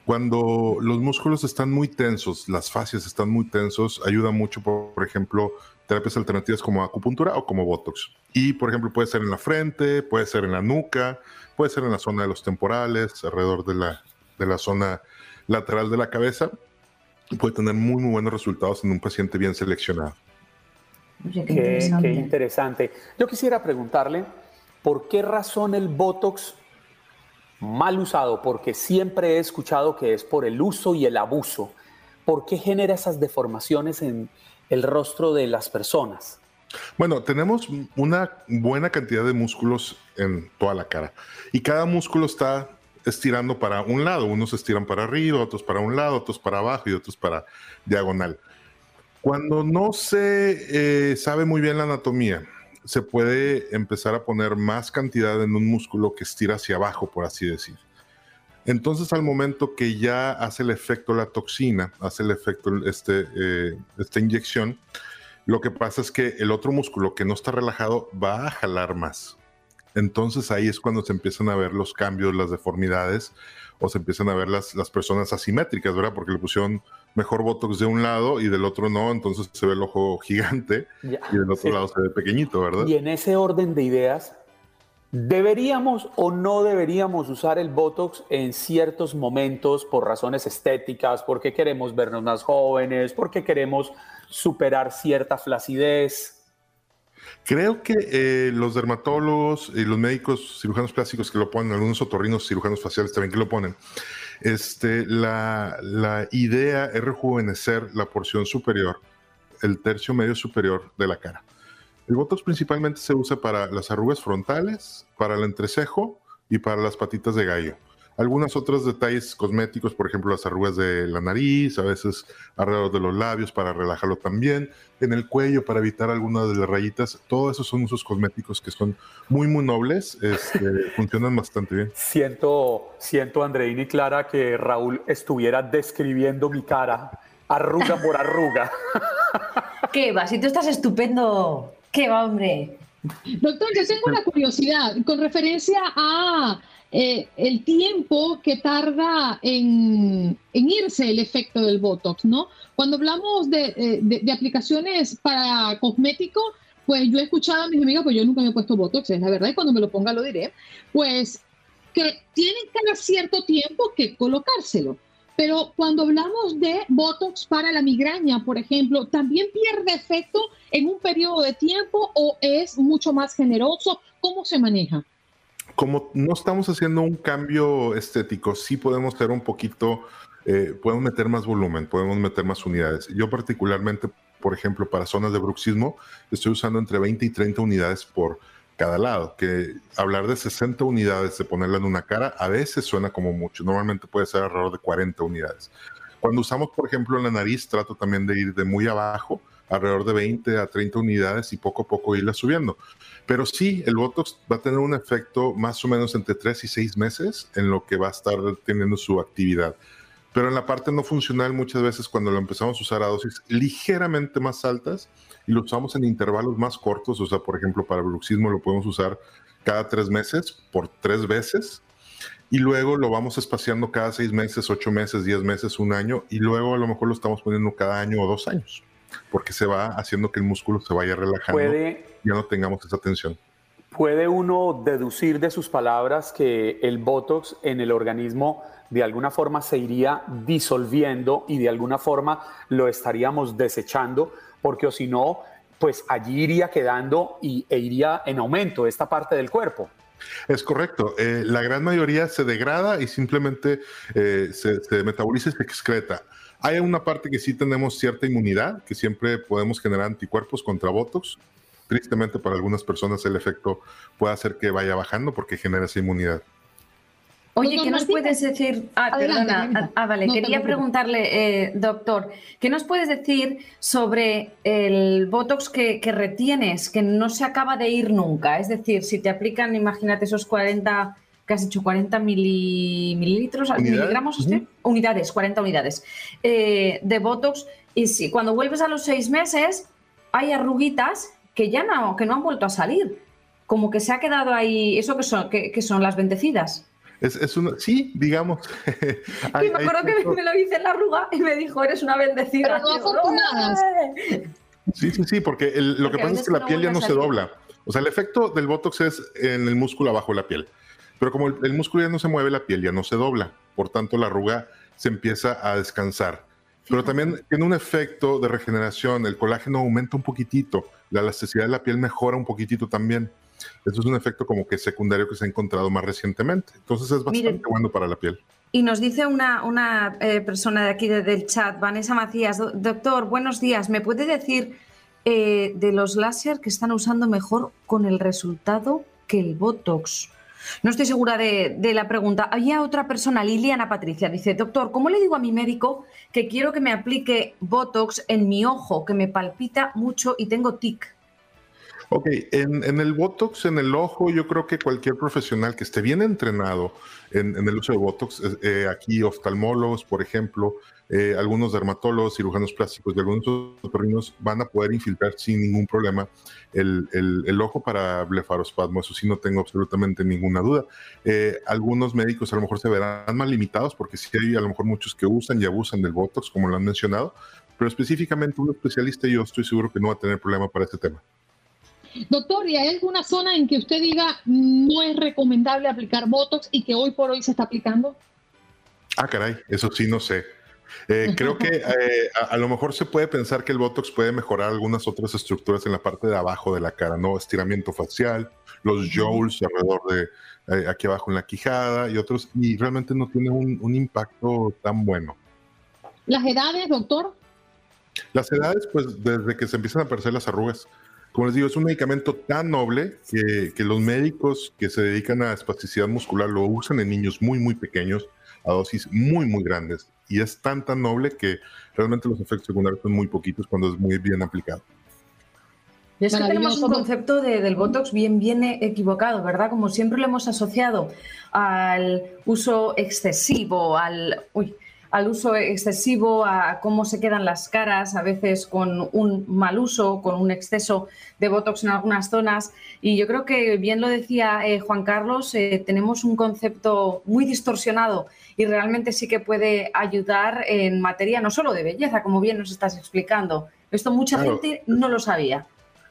Cuando los músculos están muy tensos, las fascias están muy tensos, ayuda mucho, por, ejemplo, terapias alternativas como acupuntura o como Botox. Y, por ejemplo, puede ser en la frente, puede ser en la nuca, puede ser en la zona de los temporales, alrededor de la, de la zona lateral de la cabeza puede tener muy, muy buenos resultados en un paciente bien seleccionado. qué, interesante. Yo quisiera preguntarle, ¿por qué razón el Botox mal usado? Porque siempre he escuchado que es por el uso y el abuso. ¿Por qué genera esas deformaciones en el rostro de las personas? Bueno, tenemos una buena cantidad de músculos en toda la cara y cada músculo está estirando para un lado. Unos estiran para arriba, otros para un lado, otros para abajo y otros para diagonal. Cuando no se eh, sabe muy bien la anatomía, se puede empezar a poner más cantidad en un músculo que estira hacia abajo, por así decir. Entonces, al momento que ya hace el efecto la toxina, hace el efecto este, eh, esta inyección, lo que pasa es que el otro músculo que no está relajado va a jalar más. Entonces ahí es cuando se empiezan a ver los cambios, las deformidades, o se empiezan a ver las, las personas asimétricas, ¿verdad? Porque le pusieron mejor Botox de un lado y del otro no, entonces se ve el ojo gigante y del otro lado se ve pequeñito, ¿verdad? Y en ese orden de ideas, ¿deberíamos o no deberíamos usar el Botox en ciertos momentos por razones estéticas, porque queremos vernos más jóvenes, porque queremos superar cierta flacidez? Creo que eh, los dermatólogos y los médicos cirujanos plásticos que lo ponen, algunos otorrinos cirujanos faciales también que lo ponen, este, la, la idea es rejuvenecer la porción superior, el tercio medio superior de la cara. El Botox principalmente se usa para las arrugas frontales, para el entrecejo y para las patitas de gallo. Algunos otros detalles cosméticos, por ejemplo, las arrugas de la nariz, a veces alrededor de los labios para relajarlo también, en el cuello para evitar algunas de las rayitas. Todos esos son usos cosméticos que son muy, muy nobles, este, funcionan bastante bien. Siento, siento, Andreina y Clara, que Raúl estuviera describiendo mi cara, arruga por arruga. ¿Qué va? Si tú estás estupendo, ¿qué va, hombre? Doctor, yo tengo una curiosidad con referencia a eh, el tiempo que tarda en, irse el efecto del Botox, ¿no? Cuando hablamos de, eh, aplicaciones para cosméticos, pues yo he escuchado a mis amigos, pues yo nunca me he puesto Botox, es la verdad, y cuando me lo ponga lo diré, pues que tienen cada cierto tiempo que colocárselo. Pero cuando hablamos de Botox para la migraña, por ejemplo, ¿también pierde efecto en un periodo de tiempo o es mucho más generoso? ¿Cómo se maneja? Como no estamos haciendo un cambio estético, sí podemos ser un poquito, eh, podemos meter más volumen, podemos meter más unidades. Yo particularmente, por ejemplo, para zonas de bruxismo, estoy usando entre 20 y 30 unidades por cada lado, que hablar de 60 unidades de ponerla en una cara a veces suena como mucho, normalmente puede ser alrededor de 40 unidades. Cuando usamos, por ejemplo, la nariz, trato también de ir de muy abajo, alrededor de 20 a 30 unidades y poco a poco irla subiendo. Pero sí, el Botox va a tener un efecto más o menos entre 3 y 6 meses en lo que va a estar teniendo su actividad. Pero en la parte no funcional, muchas veces cuando lo empezamos a usar a dosis ligeramente más altas y lo usamos en intervalos más cortos, o sea, por ejemplo, para bruxismo lo podemos usar cada tres meses por tres veces y luego lo vamos espaciando cada seis meses, ocho meses, diez meses, un año y luego a lo mejor lo estamos poniendo cada año o dos años porque se va haciendo que el músculo se vaya relajando y ya no tengamos esa tensión. ¿Puede uno deducir de sus palabras que el Botox en el organismo de alguna forma se iría disolviendo y de alguna forma lo estaríamos desechando? Porque o si no, pues allí iría quedando y, e iría en aumento esta parte del cuerpo. Es correcto. Eh, la gran mayoría se degrada y simplemente eh, se, se metaboliza y se excreta. Hay una parte que sí tenemos cierta inmunidad, que siempre podemos generar anticuerpos contra Botox. Tristemente para algunas personas el efecto puede hacer que vaya bajando porque genera esa inmunidad. Oye, ¿qué nos puedes decir? Ah, perdona. Ah, vale. Quería preguntarle, eh, doctor, ¿qué nos puedes decir sobre el Botox que, que, retienes, que no se acaba de ir nunca? Es decir, si te aplican, imagínate esos 40 que has dicho 40 mililitros, miligramos, unidades, 40 unidades eh, de Botox. Y si cuando vuelves a los seis meses, hay arruguitas que ya no, que no han vuelto a salir. Como que se ha quedado ahí, ¿eso que son? que son las bendecidas? Es, es una, sí, digamos. y me acuerdo que me lo hice en la arruga y me dijo, eres una bendecida. Sí, sí, sí, porque, lo que pasa es que la piel ya no se dobla. O sea, el efecto del Botox es en el músculo abajo de la piel. Pero como el, músculo ya no se mueve, la piel ya no se dobla. Por tanto, la arruga se empieza a descansar. Pero también tiene un efecto de regeneración. El colágeno aumenta un poquitito. La elasticidad de la piel mejora un poquitito también. Eso es un efecto como que secundario que se ha encontrado más recientemente. Entonces es bastante bueno para la piel. Y nos dice una, una eh, persona de aquí del chat, Vanessa Macías, doctor, buenos días, ¿me puede decir eh, de los láser que están usando mejor con el resultado que el Botox? No estoy segura de, la pregunta. Había otra persona, Liliana Patricia, dice, doctor, ¿cómo le digo a mi médico que quiero que me aplique Botox en mi ojo, que me palpita mucho y tengo tic? Ok, en, el Botox, en el ojo, yo creo que cualquier profesional que esté bien entrenado en, el uso de Botox, eh, aquí oftalmólogos, por ejemplo, eh, algunos dermatólogos, cirujanos plásticos y algunos otorrinos van a poder infiltrar sin ningún problema el, el, ojo para blefarospasmo. Eso sí, no tengo absolutamente ninguna duda. Eh, algunos médicos a lo mejor se verán más limitados porque sí hay a lo mejor muchos que usan y abusan del Botox, como lo han mencionado, pero específicamente un especialista yo estoy seguro que no va a tener problema para este tema. Doctor, ¿y hay alguna zona en que usted diga no es recomendable aplicar Botox y que hoy por hoy se está aplicando? Ah, caray, eso sí no sé. Eh, creo que eh, a, lo mejor se puede pensar que el Botox puede mejorar algunas otras estructuras en la parte de abajo de la cara, ¿no? Estiramiento facial, los jowls alrededor de eh, aquí abajo en la quijada y otros, y realmente no tiene un, un impacto tan bueno. ¿Las edades, doctor? Las edades, pues desde que se empiezan a aparecer las arrugas. Como les digo, es un medicamento tan noble que, que, los médicos que se dedican a espasticidad muscular lo usan en niños muy, muy pequeños, a dosis muy, muy grandes. Y es tan, tan noble que realmente los efectos secundarios son muy poquitos cuando es muy bien aplicado. Y es que tenemos un concepto de, del Botox bien, bien equivocado, ¿verdad? Como siempre lo hemos asociado al uso excesivo, al... Uy, al uso excesivo, a cómo se quedan las caras, a veces con un mal uso, con un exceso de Botox en algunas zonas. Y yo creo que, bien lo decía eh, Juan Carlos, eh, tenemos un concepto muy distorsionado y realmente sí que puede ayudar en materia no solo de belleza, como bien nos estás explicando. Esto mucha gente no lo sabía.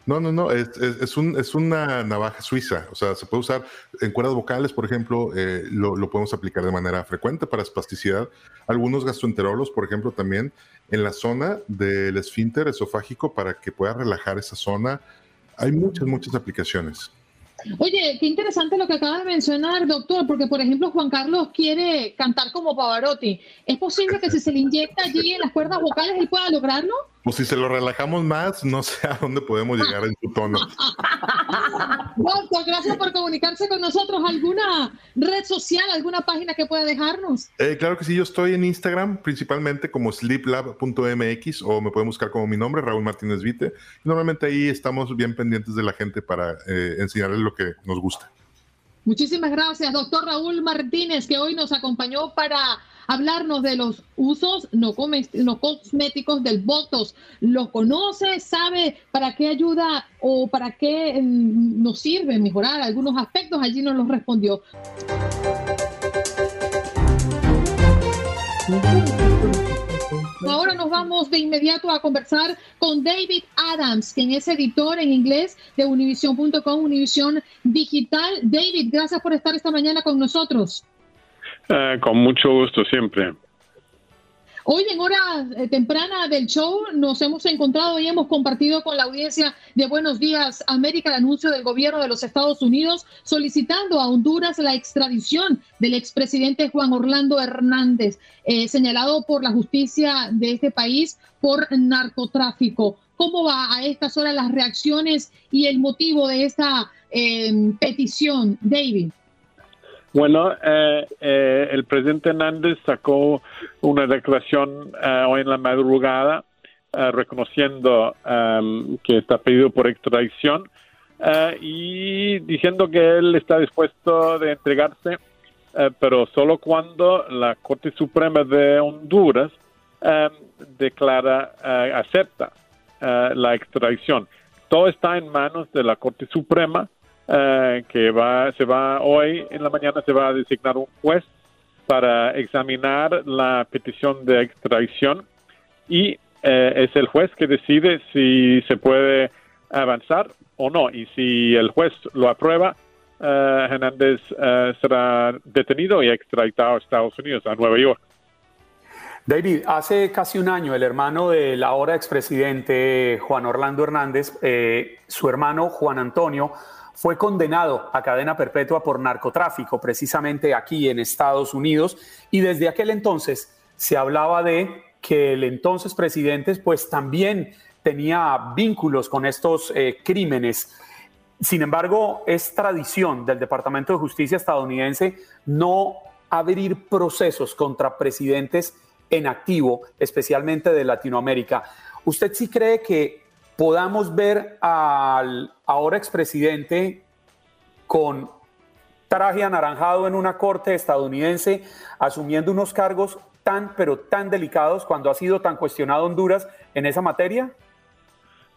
No, no, no, es, es, un, es, una navaja suiza, o sea, se puede usar en cuerdas vocales, por ejemplo, eh, lo, lo, podemos aplicar de manera frecuente para espasticidad. Algunos gastroenterólogos, por ejemplo, también en la zona del esfínter esofágico para que pueda relajar esa zona. Hay muchas, muchas aplicaciones. Oye, qué interesante lo que acaba de mencionar, doctor, porque por ejemplo Juan Carlos quiere cantar como Pavarotti. ¿Es posible que si se le inyecta allí en las cuerdas vocales él pueda lograrlo? Pues si se lo relajamos más, no sé a dónde podemos llegar en su tono. Doctor, gracias por comunicarse con nosotros. ¿Alguna red social, alguna página que pueda dejarnos? Eh, claro que sí, yo estoy en Instagram, principalmente como sleeplab.mx o me pueden buscar como mi nombre, Raúl Martínez Vite. Normalmente ahí estamos bien pendientes de la gente para eh, enseñarles lo que nos gusta. Muchísimas gracias, doctor Raúl Martínez, que hoy nos acompañó para hablarnos de los usos no, cosméticos del Botox. ¿Lo conoce? ¿Sabe para qué ayuda o para qué mm, nos sirve mejorar algunos aspectos? Allí nos los respondió. Ahora nos vamos de inmediato a conversar con David Adams, quien es editor en inglés de univision.com, Univision Digital. David, gracias por estar esta mañana con nosotros. Eh, con mucho gusto, siempre. Hoy en hora eh, temprana del show nos hemos encontrado y hemos compartido con la audiencia de Buenos Días América el anuncio del gobierno de los Estados Unidos solicitando a Honduras la extradición del expresidente Juan Orlando Hernández, eh, señalado por la justicia de este país por narcotráfico. ¿Cómo va a estas horas las reacciones y el motivo de esta petición, David? Bueno, eh, eh, el presidente Hernández sacó una declaración eh, hoy en la madrugada reconociendo em, que está pedido por extradición y diciendo que él está dispuesto de entregarse, pero solo cuando la Corte Suprema de Honduras em, declara, acepta la extradición. Todo está en manos de la Corte Suprema, que va, se va hoy en la mañana se va a designar un juez para examinar la petición de extradición y es el juez que decide si se puede avanzar o no. Y si el juez lo aprueba, uh, Hernández será detenido y extraditado a Estados Unidos, a Nueva York. David, hace casi un año el hermano del ahora expresidente Juan Orlando Hernández, eh, su hermano Juan Antonio, fue condenado a cadena perpetua por narcotráfico, precisamente aquí en Estados Unidos, y desde aquel entonces se hablaba de que el entonces presidente pues también tenía vínculos con estos eh, crímenes. Sin embargo, es tradición del Departamento de Justicia estadounidense no abrir procesos contra presidentes en activo, especialmente de Latinoamérica. ¿Usted sí cree que podamos ver al ahora expresidente con traje anaranjado en una corte estadounidense asumiendo unos cargos tan, pero tan delicados cuando ha sido tan cuestionado Honduras en esa materia?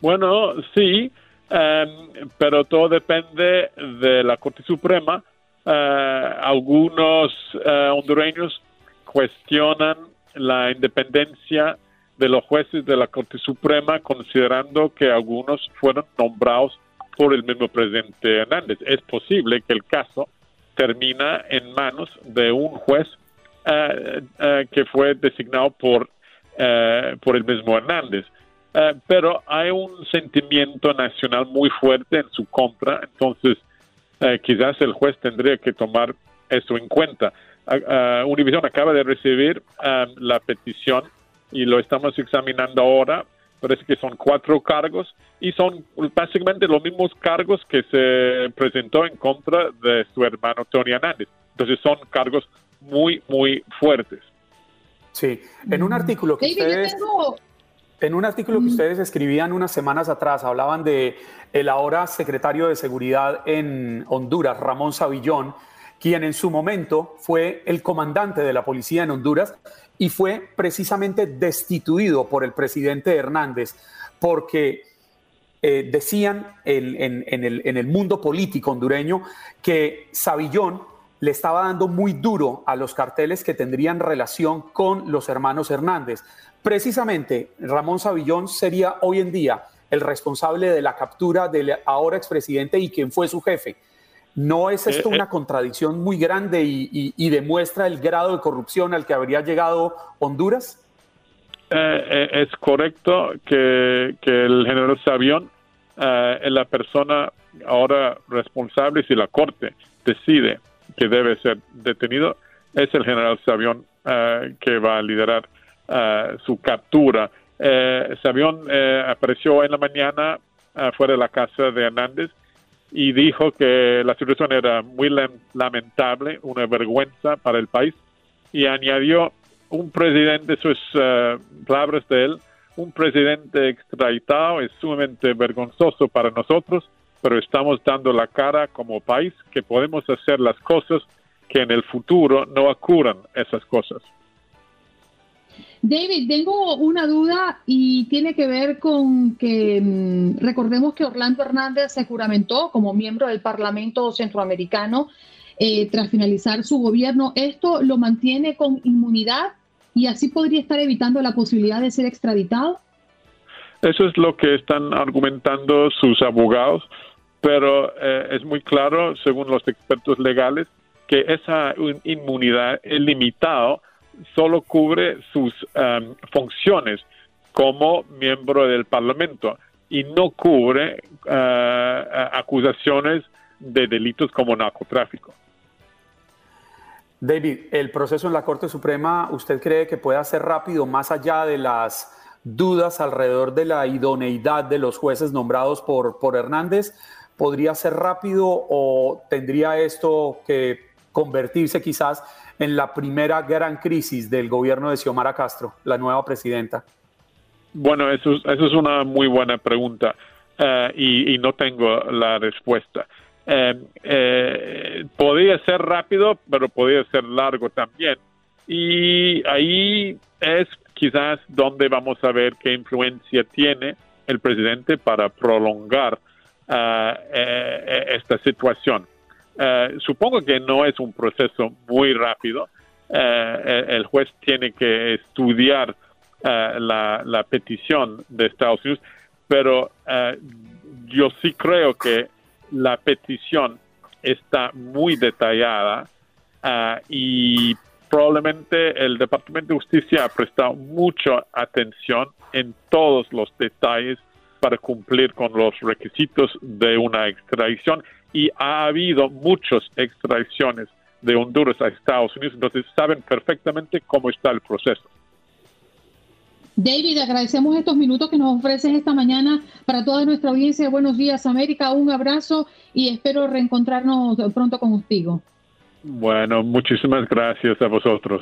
Bueno, sí, em, pero todo depende de la Corte Suprema. Eh, algunos eh, hondureños cuestionan la independencia de los jueces de la Corte Suprema, considerando que algunos fueron nombrados por el mismo presidente Hernández. Es posible que el caso termina en manos de un juez eh, que fue designado por, por el mismo Hernández. Eh, pero hay un sentimiento nacional muy fuerte en su contra, entonces eh, quizás el juez tendría que tomar eso en cuenta. Uh, Univision acaba de recibir la petición y lo estamos examinando ahora. Parece que son cuatro cargos y son básicamente los mismos cargos que se presentó en contra de su hermano Tony Hernández. Entonces son cargos muy, muy fuertes. Sí, en un artículo que ustedes... En un artículo que ustedes escribían unas semanas atrás, hablaban de el ahora secretario de Seguridad en Honduras, Ramón Savillón, quien en su momento fue el comandante de la policía en Honduras y fue precisamente destituido por el presidente Hernández, porque eh, decían en, el, en el mundo político hondureño que Savillón le estaba dando muy duro a los carteles que tendrían relación con los hermanos Hernández. Precisamente, Ramón Savillón sería hoy en día el responsable de la captura del ahora expresidente y quien fue su jefe. ¿No es esto eh, una eh. contradicción muy grande y, demuestra el grado de corrupción al que habría llegado Honduras? Eh, es correcto que, el general Savillón es la persona ahora responsable si la Corte decide que debe ser detenido, es el general Savillón que va a liderar su captura. Eh, eh, apareció en la mañana fuera de la casa de Hernández y dijo que la situación era muy lamentable, una vergüenza para el país y añadió un presidente, sus uh, palabras de él, un presidente extraditado es sumamente vergonzoso para nosotros, pero estamos dando la cara como país que podemos hacer las cosas que en el futuro no ocurran esas cosas. David, tengo una duda y tiene que ver con que mm, recordemos que Orlando Hernández se juramentó como miembro del Parlamento Centroamericano eh, tras finalizar su gobierno. ¿Esto lo mantiene con inmunidad y así podría estar evitando la posibilidad de ser extraditado? Eso es lo que están argumentando sus abogados, pero eh, es muy claro, según los expertos legales, que esa inmunidad es limitada solo cubre sus um, funciones como miembro del Parlamento y no cubre uh, acusaciones de delitos como narcotráfico. David, el proceso en la Corte Suprema, ¿usted cree que pueda ser rápido más allá de las dudas alrededor de la idoneidad de los jueces nombrados por, por Hernández? ¿Podría ser rápido o tendría esto que convertirse quizás en la primera gran crisis del gobierno de Xiomara Castro, la nueva presidenta? Bueno, eso, es una muy buena pregunta eh, y, no tengo la respuesta. Eh, eh, podría ser rápido, pero podría ser largo también. Y ahí es quizás donde vamos a ver qué influencia tiene el presidente para prolongar esta situación. Supongo que no es un proceso muy rápido. el juez tiene que estudiar la, la, petición de Estados Unidos, pero yo sí creo que la petición está muy detallada y probablemente el Departamento de Justicia ha prestado mucha atención en todos los detalles para cumplir con los requisitos de una extradición y ha habido muchas extradiciones de Honduras a Estados Unidos, entonces saben perfectamente cómo está el proceso. David, agradecemos estos minutos que nos ofreces esta mañana para toda nuestra audiencia. Buenos días, América. Un abrazo y espero reencontrarnos pronto contigo. Bueno, muchísimas gracias a vosotros.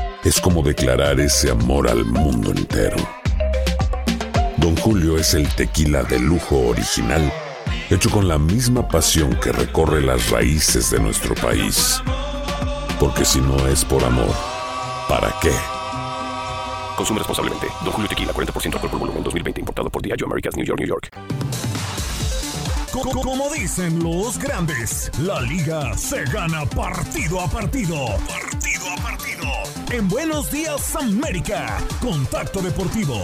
es como declarar ese amor al mundo entero. Don Julio es el tequila de lujo original, hecho con la misma pasión que recorre las raíces de nuestro país. Porque si no es por amor, ¿para qué? Consume responsablemente. Don Julio Tequila, 40% alcohol por volumen, 2020. Importado por Diageo Americas, New York, New York. Como dicen los grandes, la liga se gana partido a partido. Partido a partido. En Buenos Días América, Contacto Deportivo.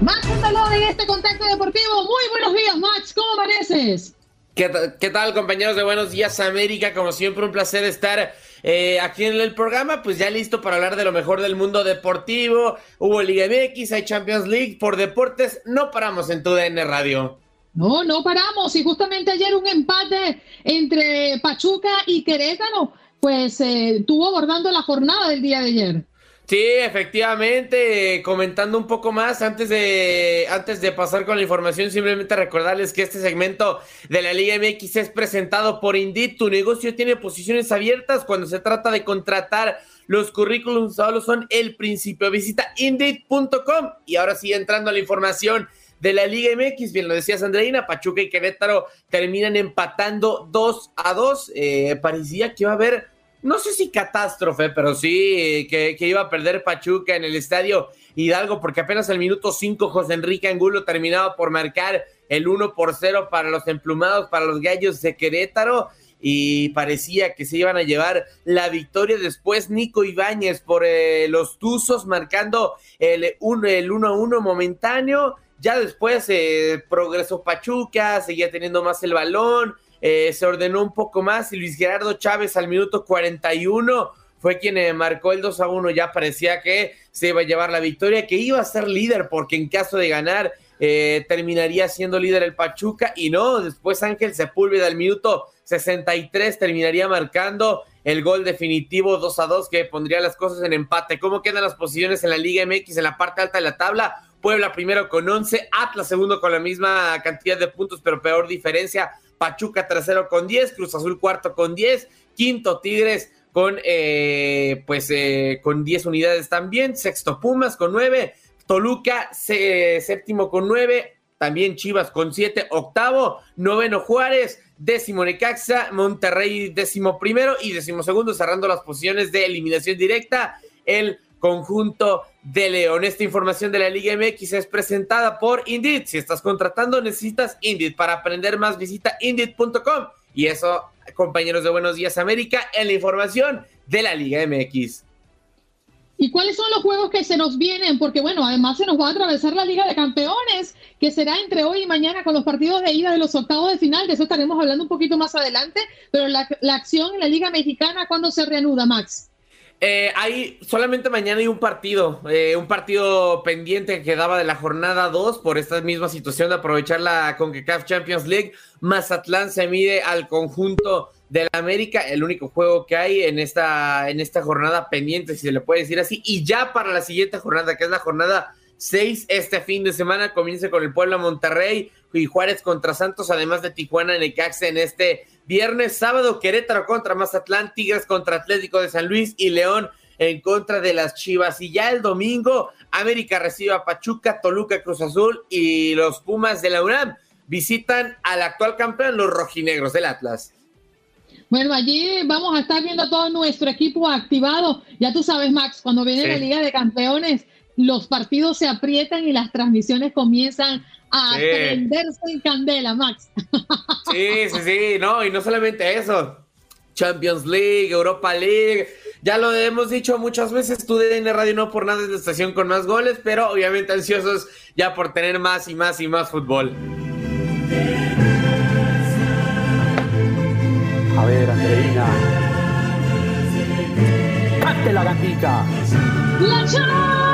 Max Salón en este Contacto Deportivo. Muy buenos días, Max. ¿Cómo amaneces? ¿Qué, ¿Qué tal, compañeros de Buenos Días América? Como siempre, un placer estar eh, aquí en el programa, pues ya listo para hablar de lo mejor del mundo deportivo. Hubo Liga MX, hay Champions League, por deportes, no paramos en tu DN Radio. No, no paramos. Y justamente ayer un empate entre Pachuca y Querétaro, pues eh, estuvo abordando la jornada del día de ayer. Sí, efectivamente, comentando un poco más antes de antes de pasar con la información, simplemente recordarles que este segmento de la Liga MX es presentado por Indeed. Tu negocio tiene posiciones abiertas cuando se trata de contratar. Los currículums solo son el principio. Visita indeed.com y ahora sí entrando a la información de la Liga MX, bien lo decías Andreina, Pachuca y Querétaro terminan empatando 2 a 2. Eh, parecía que iba a haber no sé si catástrofe, pero sí que, iba a perder Pachuca en el estadio Hidalgo, porque apenas al minuto 5 José Enrique Angulo terminaba por marcar el 1 por 0 para los emplumados, para los gallos de Querétaro, y parecía que se iban a llevar la victoria. Después Nico Ibáñez por eh, los Tuzos marcando el 1 el 1 a 1 momentáneo. Ya después eh, progresó Pachuca, seguía teniendo más el balón eh, se ordenó un poco más y Luis Gerardo Chávez al minuto 41 fue quien eh, marcó el 2 a 1. Ya parecía que se iba a llevar la victoria, que iba a ser líder, porque en caso de ganar eh, terminaría siendo líder el Pachuca. Y no, después Ángel Sepúlveda al minuto 63 terminaría marcando el gol definitivo 2 a 2 que pondría las cosas en empate. ¿Cómo quedan las posiciones en la Liga MX en la parte alta de la tabla? Puebla primero con 11, Atlas segundo con la misma cantidad de puntos, pero peor diferencia. Pachuca tercero con 10, Cruz Azul cuarto con 10, quinto Tigres con eh, pues eh, con 10 unidades también, sexto Pumas con 9, Toluca séptimo con 9, también Chivas con 7, octavo, noveno Juárez, décimo Necaxa, Monterrey décimo primero y décimo segundo cerrando las posiciones de eliminación directa, el conjunto de León. Esta información de la Liga MX es presentada por Indeed. Si estás contratando, necesitas Indeed. Para aprender más, visita indeed.com. Y eso, compañeros de Buenos Días América, en la información de la Liga MX. ¿Y cuáles son los juegos que se nos vienen? Porque bueno, además se nos va a atravesar la Liga de Campeones, que será entre hoy y mañana con los partidos de ida de los octavos de final. De eso estaremos hablando un poquito más adelante. Pero la, la acción en la Liga Mexicana, ¿cuándo se reanuda, Max? Eh, hay solamente mañana hay un partido, eh, un partido pendiente que quedaba de la jornada 2 por esta misma situación de aprovechar la CONCACAF Champions League. Mazatlán se mide al conjunto del América, el único juego que hay en esta, en esta jornada pendiente, si se le puede decir así, y ya para la siguiente jornada, que es la jornada 6, este fin de semana comienza con el Puebla Monterrey y Juárez contra Santos, además de Tijuana en el Caxe en este viernes, sábado, Querétaro contra Mazatlán, Tigres contra Atlético de San Luis y León en contra de las Chivas. Y ya el domingo, América recibe a Pachuca, Toluca, Cruz Azul y los Pumas de la UNAM visitan al actual campeón, los rojinegros del Atlas. Bueno, allí vamos a estar viendo todo nuestro equipo activado. Ya tú sabes, Max, cuando viene la Liga de Campeones, los partidos se aprietan y las transmisiones comienzan a prenderse en candela, Max. Sí, sí, sí, no, y no solamente eso. Champions League, Europa League, ya lo hemos dicho muchas veces, tu DN Radio no por nada es la estación con más goles, pero obviamente ansiosos ya por tener más y más y más fútbol. A ver, Andreina. ¡Cante la gandica! ¡La!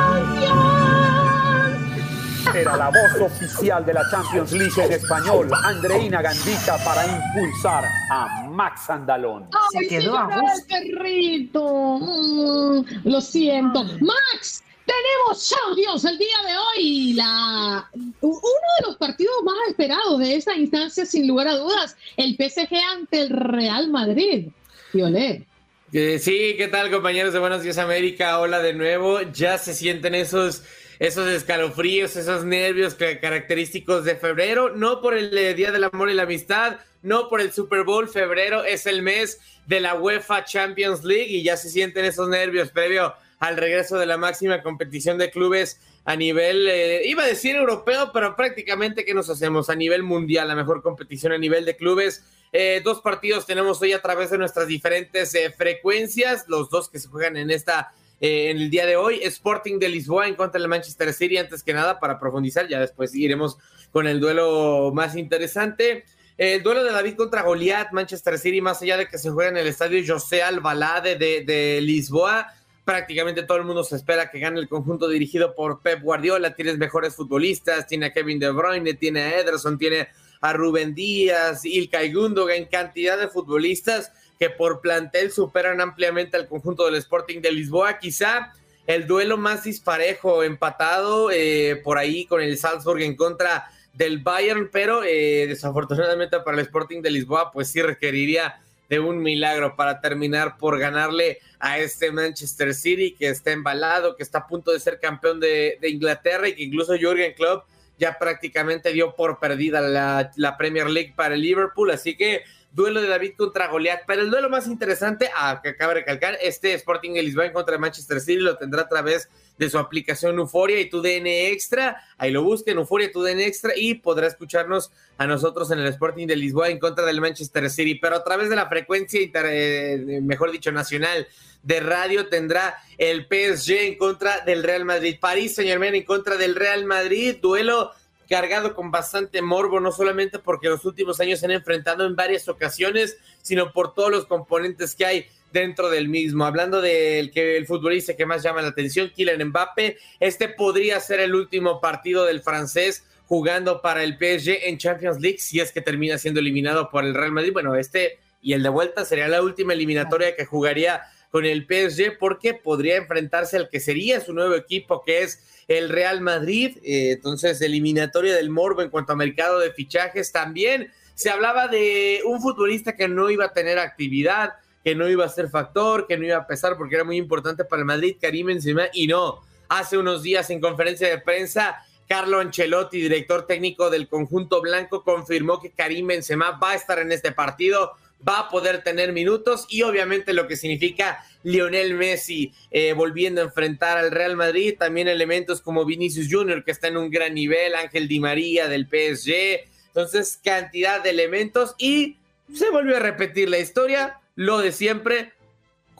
Era la voz oficial de la Champions League en español, Andreina Gandita, para impulsar a Max Andalón. Se quedó a gusto. perrito! Mm, lo siento. ¡Max! Tenemos Champions el día de hoy. La, uno de los partidos más esperados de esta instancia, sin lugar a dudas, el PSG ante el Real Madrid. Violet. sí, ¿qué tal compañeros de Buenos Días América? Hola de nuevo. Ya se sienten esos, esos escalofríos, esos nervios característicos de febrero, no por el eh, Día del Amor y la Amistad, no por el Super Bowl, febrero es el mes de la UEFA Champions League y ya se sienten esos nervios previo al regreso de la máxima competición de clubes a nivel, eh, iba a decir europeo, pero prácticamente que nos hacemos a nivel mundial, la mejor competición a nivel de clubes. Eh, dos partidos tenemos hoy a través de nuestras diferentes eh, frecuencias, los dos que se juegan en esta en el día de hoy. Sporting de Lisboa en contra del Manchester City, antes que nada, para profundizar, ya después iremos con el duelo más interesante. El duelo de David contra Goliat, Manchester City, más allá de que se juega en el estadio José Albalade de, de Lisboa prácticamente todo el mundo se espera que gane el conjunto dirigido por Pep Guardiola. Tienes mejores futbolistas, tiene a Kevin De Bruyne, tiene a Ederson, tiene a Rubén Díaz, Ilkay Gundogan, cantidad de futbolistas que por plantel superan ampliamente al conjunto del Sporting de Lisboa. Quizá el duelo más disparejo, empatado eh, por ahí con el Salzburg en contra del Bayern, pero eh, desafortunadamente para el Sporting de Lisboa, pues sí requeriría de un milagro para terminar por ganarle a este Manchester City que está embalado, que está a punto de ser campeón de, Inglaterra y que incluso Jürgen Klopp ya prácticamente dio por perdida la, Premier League para el Liverpool. Así que duelo de David contra Goliath. Pero el duelo más interesante, ah, que acaba de recalcar, este Sporting de Lisboa contra Manchester City lo tendrá a través de su aplicación Euforia y tu DN Extra. Ahí lo busquen, Euforia, tu DN Extra, y podrá escucharnos a nosotros en el Sporting de Lisboa en contra del Manchester City. Pero a través de la frecuencia, eh, mejor dicho, nacional de radio tendrá el PSG en contra del Real Madrid. París Saint Germain en contra del Real Madrid. Duelo cargado con bastante morbo, no solamente porque los últimos años se han enfrentado en varias ocasiones, sino por todos los componentes que hay dentro del mismo. Hablando del que el futbolista que más llama la atención, Kylian Mbappe, este podría ser el último partido del francés jugando para el PSG en Champions League si es que termina siendo eliminado por el Real Madrid. Bueno, este y el de vuelta sería la última eliminatoria que jugaría con el PSG porque podría enfrentarse al que sería su nuevo equipo que es el Real Madrid. Eh, entonces, eliminatoria del Morbo en cuanto a mercado de fichajes también. Se hablaba de un futbolista que no iba a tener actividad, que no iba a ser factor, que no iba a pesar porque era muy importante para el Madrid, Karim Benzema, y no. Hace unos días en conferencia de prensa, Carlo Ancelotti, director técnico del conjunto blanco, confirmó que Karim Benzema va a estar en este partido, va a poder tener minutos y obviamente lo que significa Lionel Messi eh, volviendo a enfrentar al Real Madrid, también elementos como Vinicius Junior que está en un gran nivel, Ángel Di María del PSG, entonces cantidad de elementos y se volvió a repetir la historia, lo de siempre.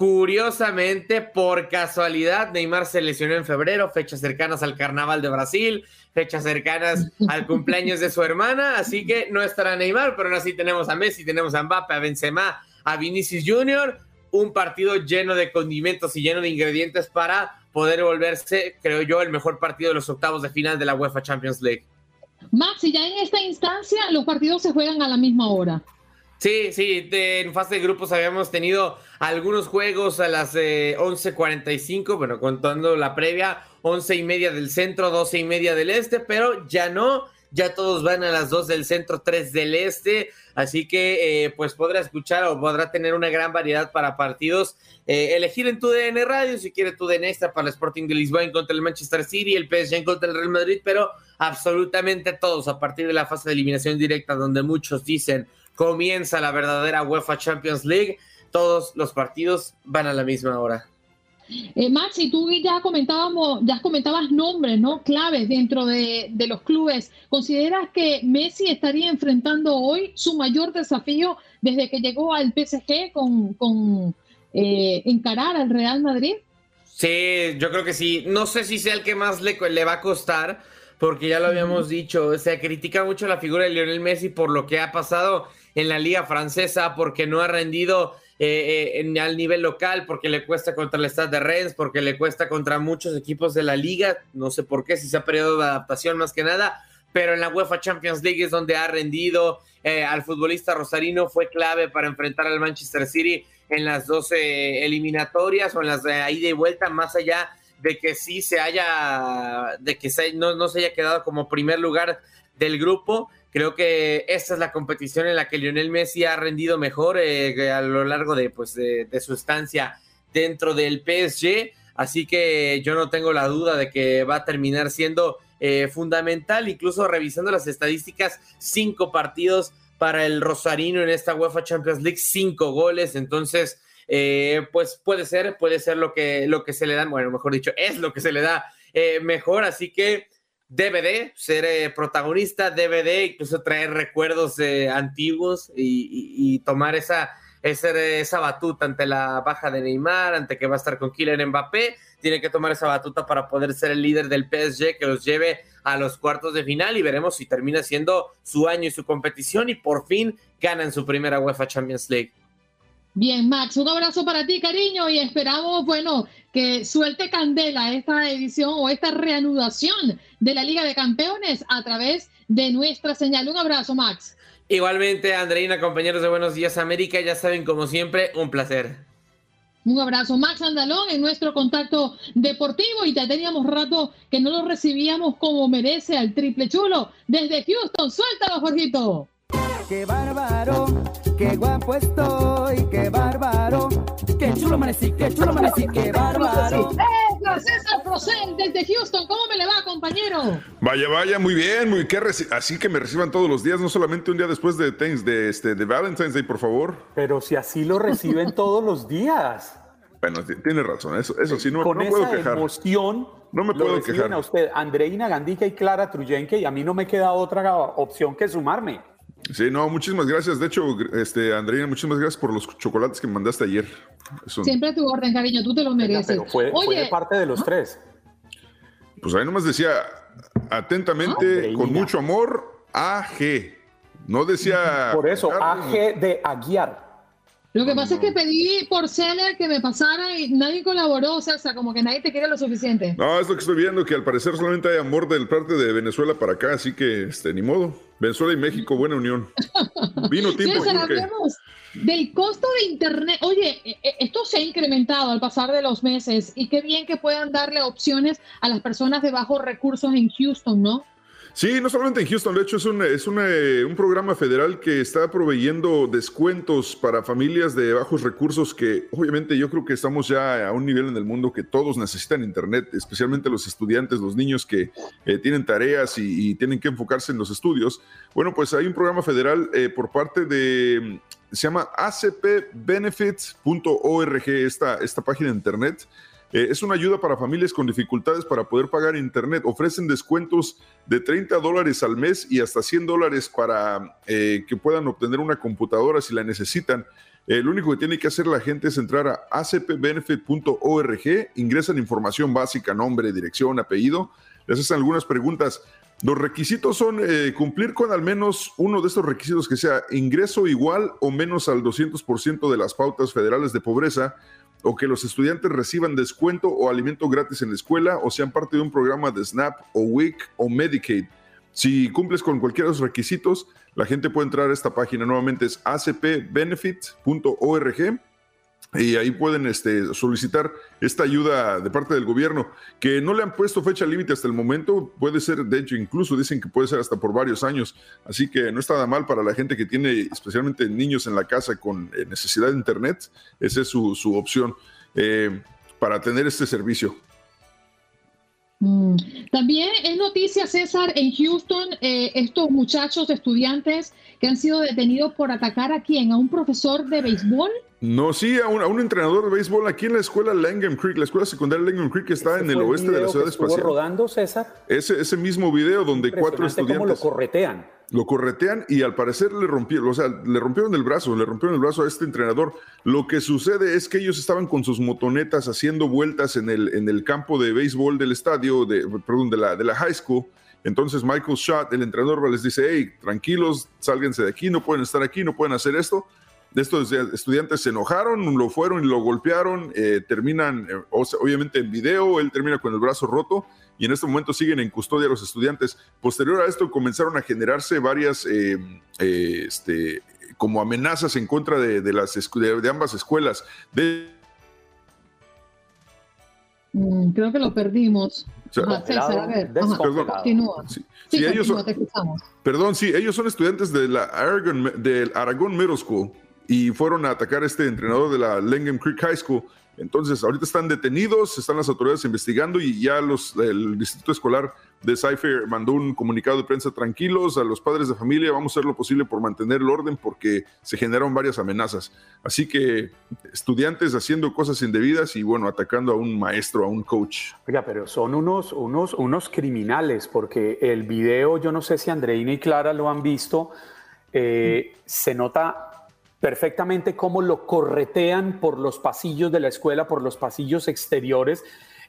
Curiosamente, por casualidad, Neymar se lesionó en febrero, fechas cercanas al Carnaval de Brasil, fechas cercanas al cumpleaños de su hermana, así que no estará Neymar, pero aún así tenemos a Messi, tenemos a Mbappé, a Benzema, a Vinicius Junior, un partido lleno de condimentos y lleno de ingredientes para poder volverse, creo yo, el mejor partido de los octavos de final de la UEFA Champions League. Max, y ya en esta instancia los partidos se juegan a la misma hora. Sí, sí, en fase de grupos habíamos tenido algunos juegos a las 11.45, eh, bueno, contando la previa, 11 y media del centro, 12 y media del este, pero ya no, ya todos van a las 2 del centro, 3 del este, así que eh, pues podrá escuchar o podrá tener una gran variedad para partidos. Eh, elegir en tu DN Radio, si quiere tu DN para el Sporting de Lisboa contra el Manchester City, el PSG contra el Real Madrid, pero absolutamente todos a partir de la fase de eliminación directa, donde muchos dicen comienza la verdadera UEFA Champions League. Todos los partidos van a la misma hora. Eh, Maxi, tú ya comentábamos, ya comentabas nombres, ¿no? Claves dentro de, los clubes. ¿Consideras que Messi estaría enfrentando hoy su mayor desafío desde que llegó al PSG con, con eh, encarar al Real Madrid? Sí, yo creo que sí. No sé si sea el que más le, le va a costar, porque ya lo habíamos dicho, se critica mucho la figura de Lionel Messi por lo que ha pasado en la liga francesa porque no ha rendido eh, eh, en, al nivel local, porque le cuesta contra el Stade de Rennes, porque le cuesta contra muchos equipos de la liga, no sé por qué, si se ha periodo de adaptación más que nada, pero en la UEFA Champions League es donde ha rendido eh, al futbolista Rosarino, fue clave para enfrentar al Manchester City en las 12 eliminatorias o en las de ida y vuelta, más allá de que sí se haya, de que no, no se haya quedado como primer lugar del grupo, Creo que esta es la competición en la que Lionel Messi ha rendido mejor eh, a lo largo de, pues, de, su estancia dentro del PSG. Así que yo no tengo la duda de que va a terminar siendo eh, fundamental, incluso revisando las estadísticas, cinco partidos para el Rosarino en esta UEFA Champions League, cinco goles. Entonces, eh, pues puede ser, puede ser lo que, lo que se le da, bueno, mejor dicho, es lo que se le da mejor. Así que DVD, ser eh, protagonista, DVD, incluso traer recuerdos eh, antiguos y, tomar esa, esa, esa, batuta ante la baja de Neymar, ante que va a estar con Kylian Mbappé, tiene que tomar esa batuta para poder ser el líder del PSG que los lleve a los cuartos de final y veremos si termina siendo su año y su competición y por fin ganan su primera UEFA Champions League. Bien, Max, un abrazo para ti, cariño, y esperamos, bueno, que suelte candela esta edición o esta reanudación de la Liga de Campeones a través de nuestra señal. Un abrazo, Max. Igualmente, Andreina, compañeros de Buenos Días América, ya saben, como siempre, un placer. Un abrazo, Max Andalón, en nuestro contacto deportivo y ya teníamos rato que no lo recibíamos como merece al triple chulo desde Houston. Suéltalo, Jorgito. Qué bárbaro, qué guapo estoy, qué bárbaro. Qué chulo amanecí, qué chulo amanecí, qué bárbaro. César Procel desde Houston, ¿cómo me le va, compañero? Vaya, vaya, muy bien, muy qué así que me reciban todos los días, no solamente un día después de, de, este, de Valentine's Day, por favor. Pero si así lo reciben todos los días. Bueno, tiene razón, eso, eso sí, no, Con no esa puedo quejar. emoción no me puedo quejar. a usted, Andreina Gandica y Clara Truyenque, y a mí no me queda otra opción que sumarme. Sí, no, muchísimas gracias. De hecho, este, Andreina, muchísimas gracias por los chocolates que me mandaste ayer. Siempre tu orden, cariño, tú te los mereces. fue, Oye, parte de los tres. Pues ahí nomás decía, atentamente, con mucho amor, AG. No decía... Por eso, AG de Aguiar. Lo que pasa es que pedí por Seller que me pasara y nadie colaboró, o sea, como que nadie te quiere lo suficiente. No, es lo que estoy viendo, que al parecer solamente hay amor del parte de Venezuela para acá, así que, este, ni modo. Venezuela y México, buena unión. Vino tiempo. del costo de Internet. Oye, e, e, esto se ha incrementado al pasar de los meses y qué bien que puedan darle opciones a las personas de bajos recursos en Houston, ¿no? Sí, no solamente en Houston, de hecho es, un, es eh, un programa federal que está proveyendo descuentos para familias de bajos recursos que obviamente yo creo que estamos ya a un nivel en el mundo que todos necesitan Internet, especialmente los estudiantes, los niños que eh, tienen tareas y, tienen que enfocarse en los estudios. Bueno, pues hay un programa federal eh, por parte de, se llama acpbenefits.org, esta, esta página de Internet eh, es una ayuda para familias con dificultades para poder pagar Internet. Ofrecen descuentos de 30 dólares al mes y hasta 100 dólares para eh, que puedan obtener una computadora si la necesitan. Eh, lo único que tiene que hacer la gente es entrar a acpbenefit.org, ingresan información básica, nombre, dirección, apellido, les hacen algunas preguntas. Los requisitos son cumplir con al menos uno de estos requisitos que sea ingreso igual o menos al 200% de las pautas federales de pobreza, o que los estudiantes reciban descuento o alimento gratis en la escuela o sean parte de un programa de SNAP o WIC o Medicaid. Si cumples con cualquiera de los requisitos, la gente puede entrar a esta página. Nuevamente es acpbenefit.org y ahí pueden este, solicitar esta ayuda de parte del gobierno, que no le han puesto fecha límite hasta el momento, puede ser, de hecho, incluso dicen que puede ser hasta por varios años, así que no está nada mal para la gente que tiene especialmente niños en la casa con eh, necesidad de internet, esa es su, su opción eh, para tener este servicio. Mm. También es noticia, César, en Houston, eh, estos muchachos estudiantes que han sido detenidos por atacar a quién, a un profesor de béisbol. No, sí, a un, entrenador de béisbol aquí en la escuela Langham Creek, la escuela secundaria Langham Creek que está en el oeste de la ciudad espacial. rodando, César? Ese, ese mismo video donde cuatro estudiantes... ¿Cómo lo corretean? Lo corretean y al parecer le rompieron, o sea, le rompieron el brazo, le rompieron el brazo a este entrenador. Lo que sucede es que ellos estaban con sus motonetas haciendo vueltas en el, en el campo de béisbol del estadio, de, perdón, de la, de la high school. Entonces Michael Schott, el entrenador, les dice, hey, tranquilos, sálganse de aquí, no pueden estar aquí, no pueden hacer esto estos estudiantes se enojaron, lo fueron y lo golpearon, eh, terminan, eh, obviamente en video, él termina con el brazo roto y en este momento siguen en custodia los estudiantes. Posterior a esto comenzaron a generarse varias, eh, este, como amenazas en contra de, las, de, ambas escuelas. Mm, creo que lo perdimos. a ver, perdón, continúa. Sí, ellos son, Perdón, sí, ellos son estudiantes de la Aragon, del Aragon Middle School y fueron a atacar a este entrenador de la Langham Creek High School. Entonces, ahorita están detenidos, están las autoridades investigando y ya los, el distrito escolar de Cypher mandó un comunicado de prensa tranquilos a los padres de familia, vamos a hacer lo posible por mantener el orden porque se generaron varias amenazas. Así que estudiantes haciendo cosas indebidas y bueno, atacando a un maestro, a un coach. Oiga, pero son unos, unos, unos criminales porque el video, yo no sé si Andreina y Clara lo han visto, eh, se nota perfectamente cómo lo corretean por los pasillos de la escuela, por los pasillos exteriores,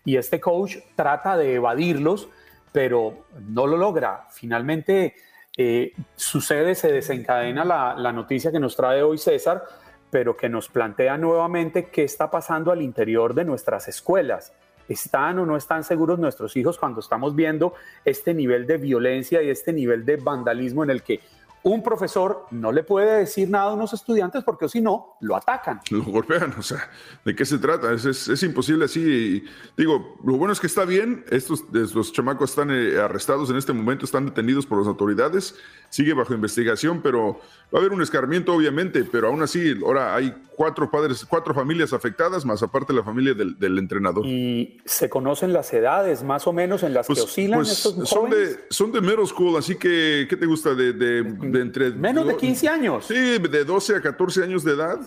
y este coach trata de evadirlos, pero no lo logra. Finalmente eh, sucede, se desencadena la, la noticia que nos trae hoy César, pero que nos plantea nuevamente qué está pasando al interior de nuestras escuelas. ¿Están o no están seguros nuestros hijos cuando estamos viendo este nivel de violencia y este nivel de vandalismo en el que un profesor no le puede decir nada a unos estudiantes porque si no, lo atacan. Lo golpean, o sea, ¿de qué se trata? Es, imposible así. Digo, lo bueno es que está bien, estos, los chamacos están eh, arrestados en este momento, están detenidos por las autoridades, sigue bajo investigación, pero va a haber un escarmiento obviamente, pero aún así, ahora hay cuatro padres, cuatro familias afectadas, más aparte la familia del, entrenador. ¿Y se conocen las edades más o menos en las que pues, oscilan pues, estos son De, son de middle school, así que, ¿qué te gusta? De, de, entre... Menos de 15 años. Sí, de 12 a 14 años de edad.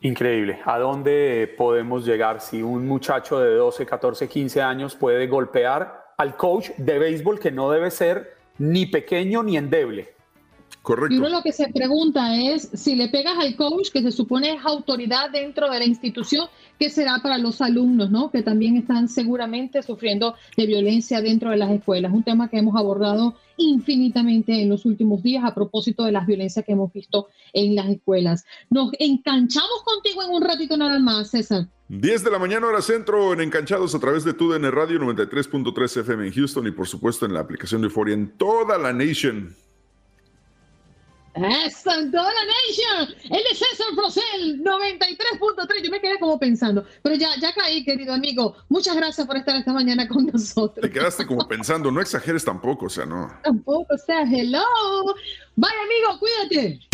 Increíble. ¿A dónde podemos llegar si un muchacho de 12, 14, 15 años puede golpear al coach de béisbol que no debe ser ni pequeño ni endeble? Correcto. Y uno lo que se pregunta es, si le pegas al coach, que se supone es autoridad dentro de la institución, ¿qué será para los alumnos, ¿no? que también están seguramente sufriendo de violencia dentro de las escuelas? Un tema que hemos abordado infinitamente en los últimos días a propósito de las violencias que hemos visto en las escuelas. Nos enganchamos contigo en un ratito nada más, César. 10 de la mañana hora centro en Encanchados a través de TUDN Radio 93.3 FM en Houston y por supuesto en la aplicación de en toda la nation. Eso, en toda la nation. Él es César Procel, 93.3. Yo me quedé como pensando, pero ya, ya caí, querido amigo. Muchas gracias por estar esta mañana con nosotros. Te quedaste como pensando, no exageres tampoco, o sea, no. Tampoco, o sea, hello. Bye, amigo, cuídate.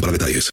para detalles.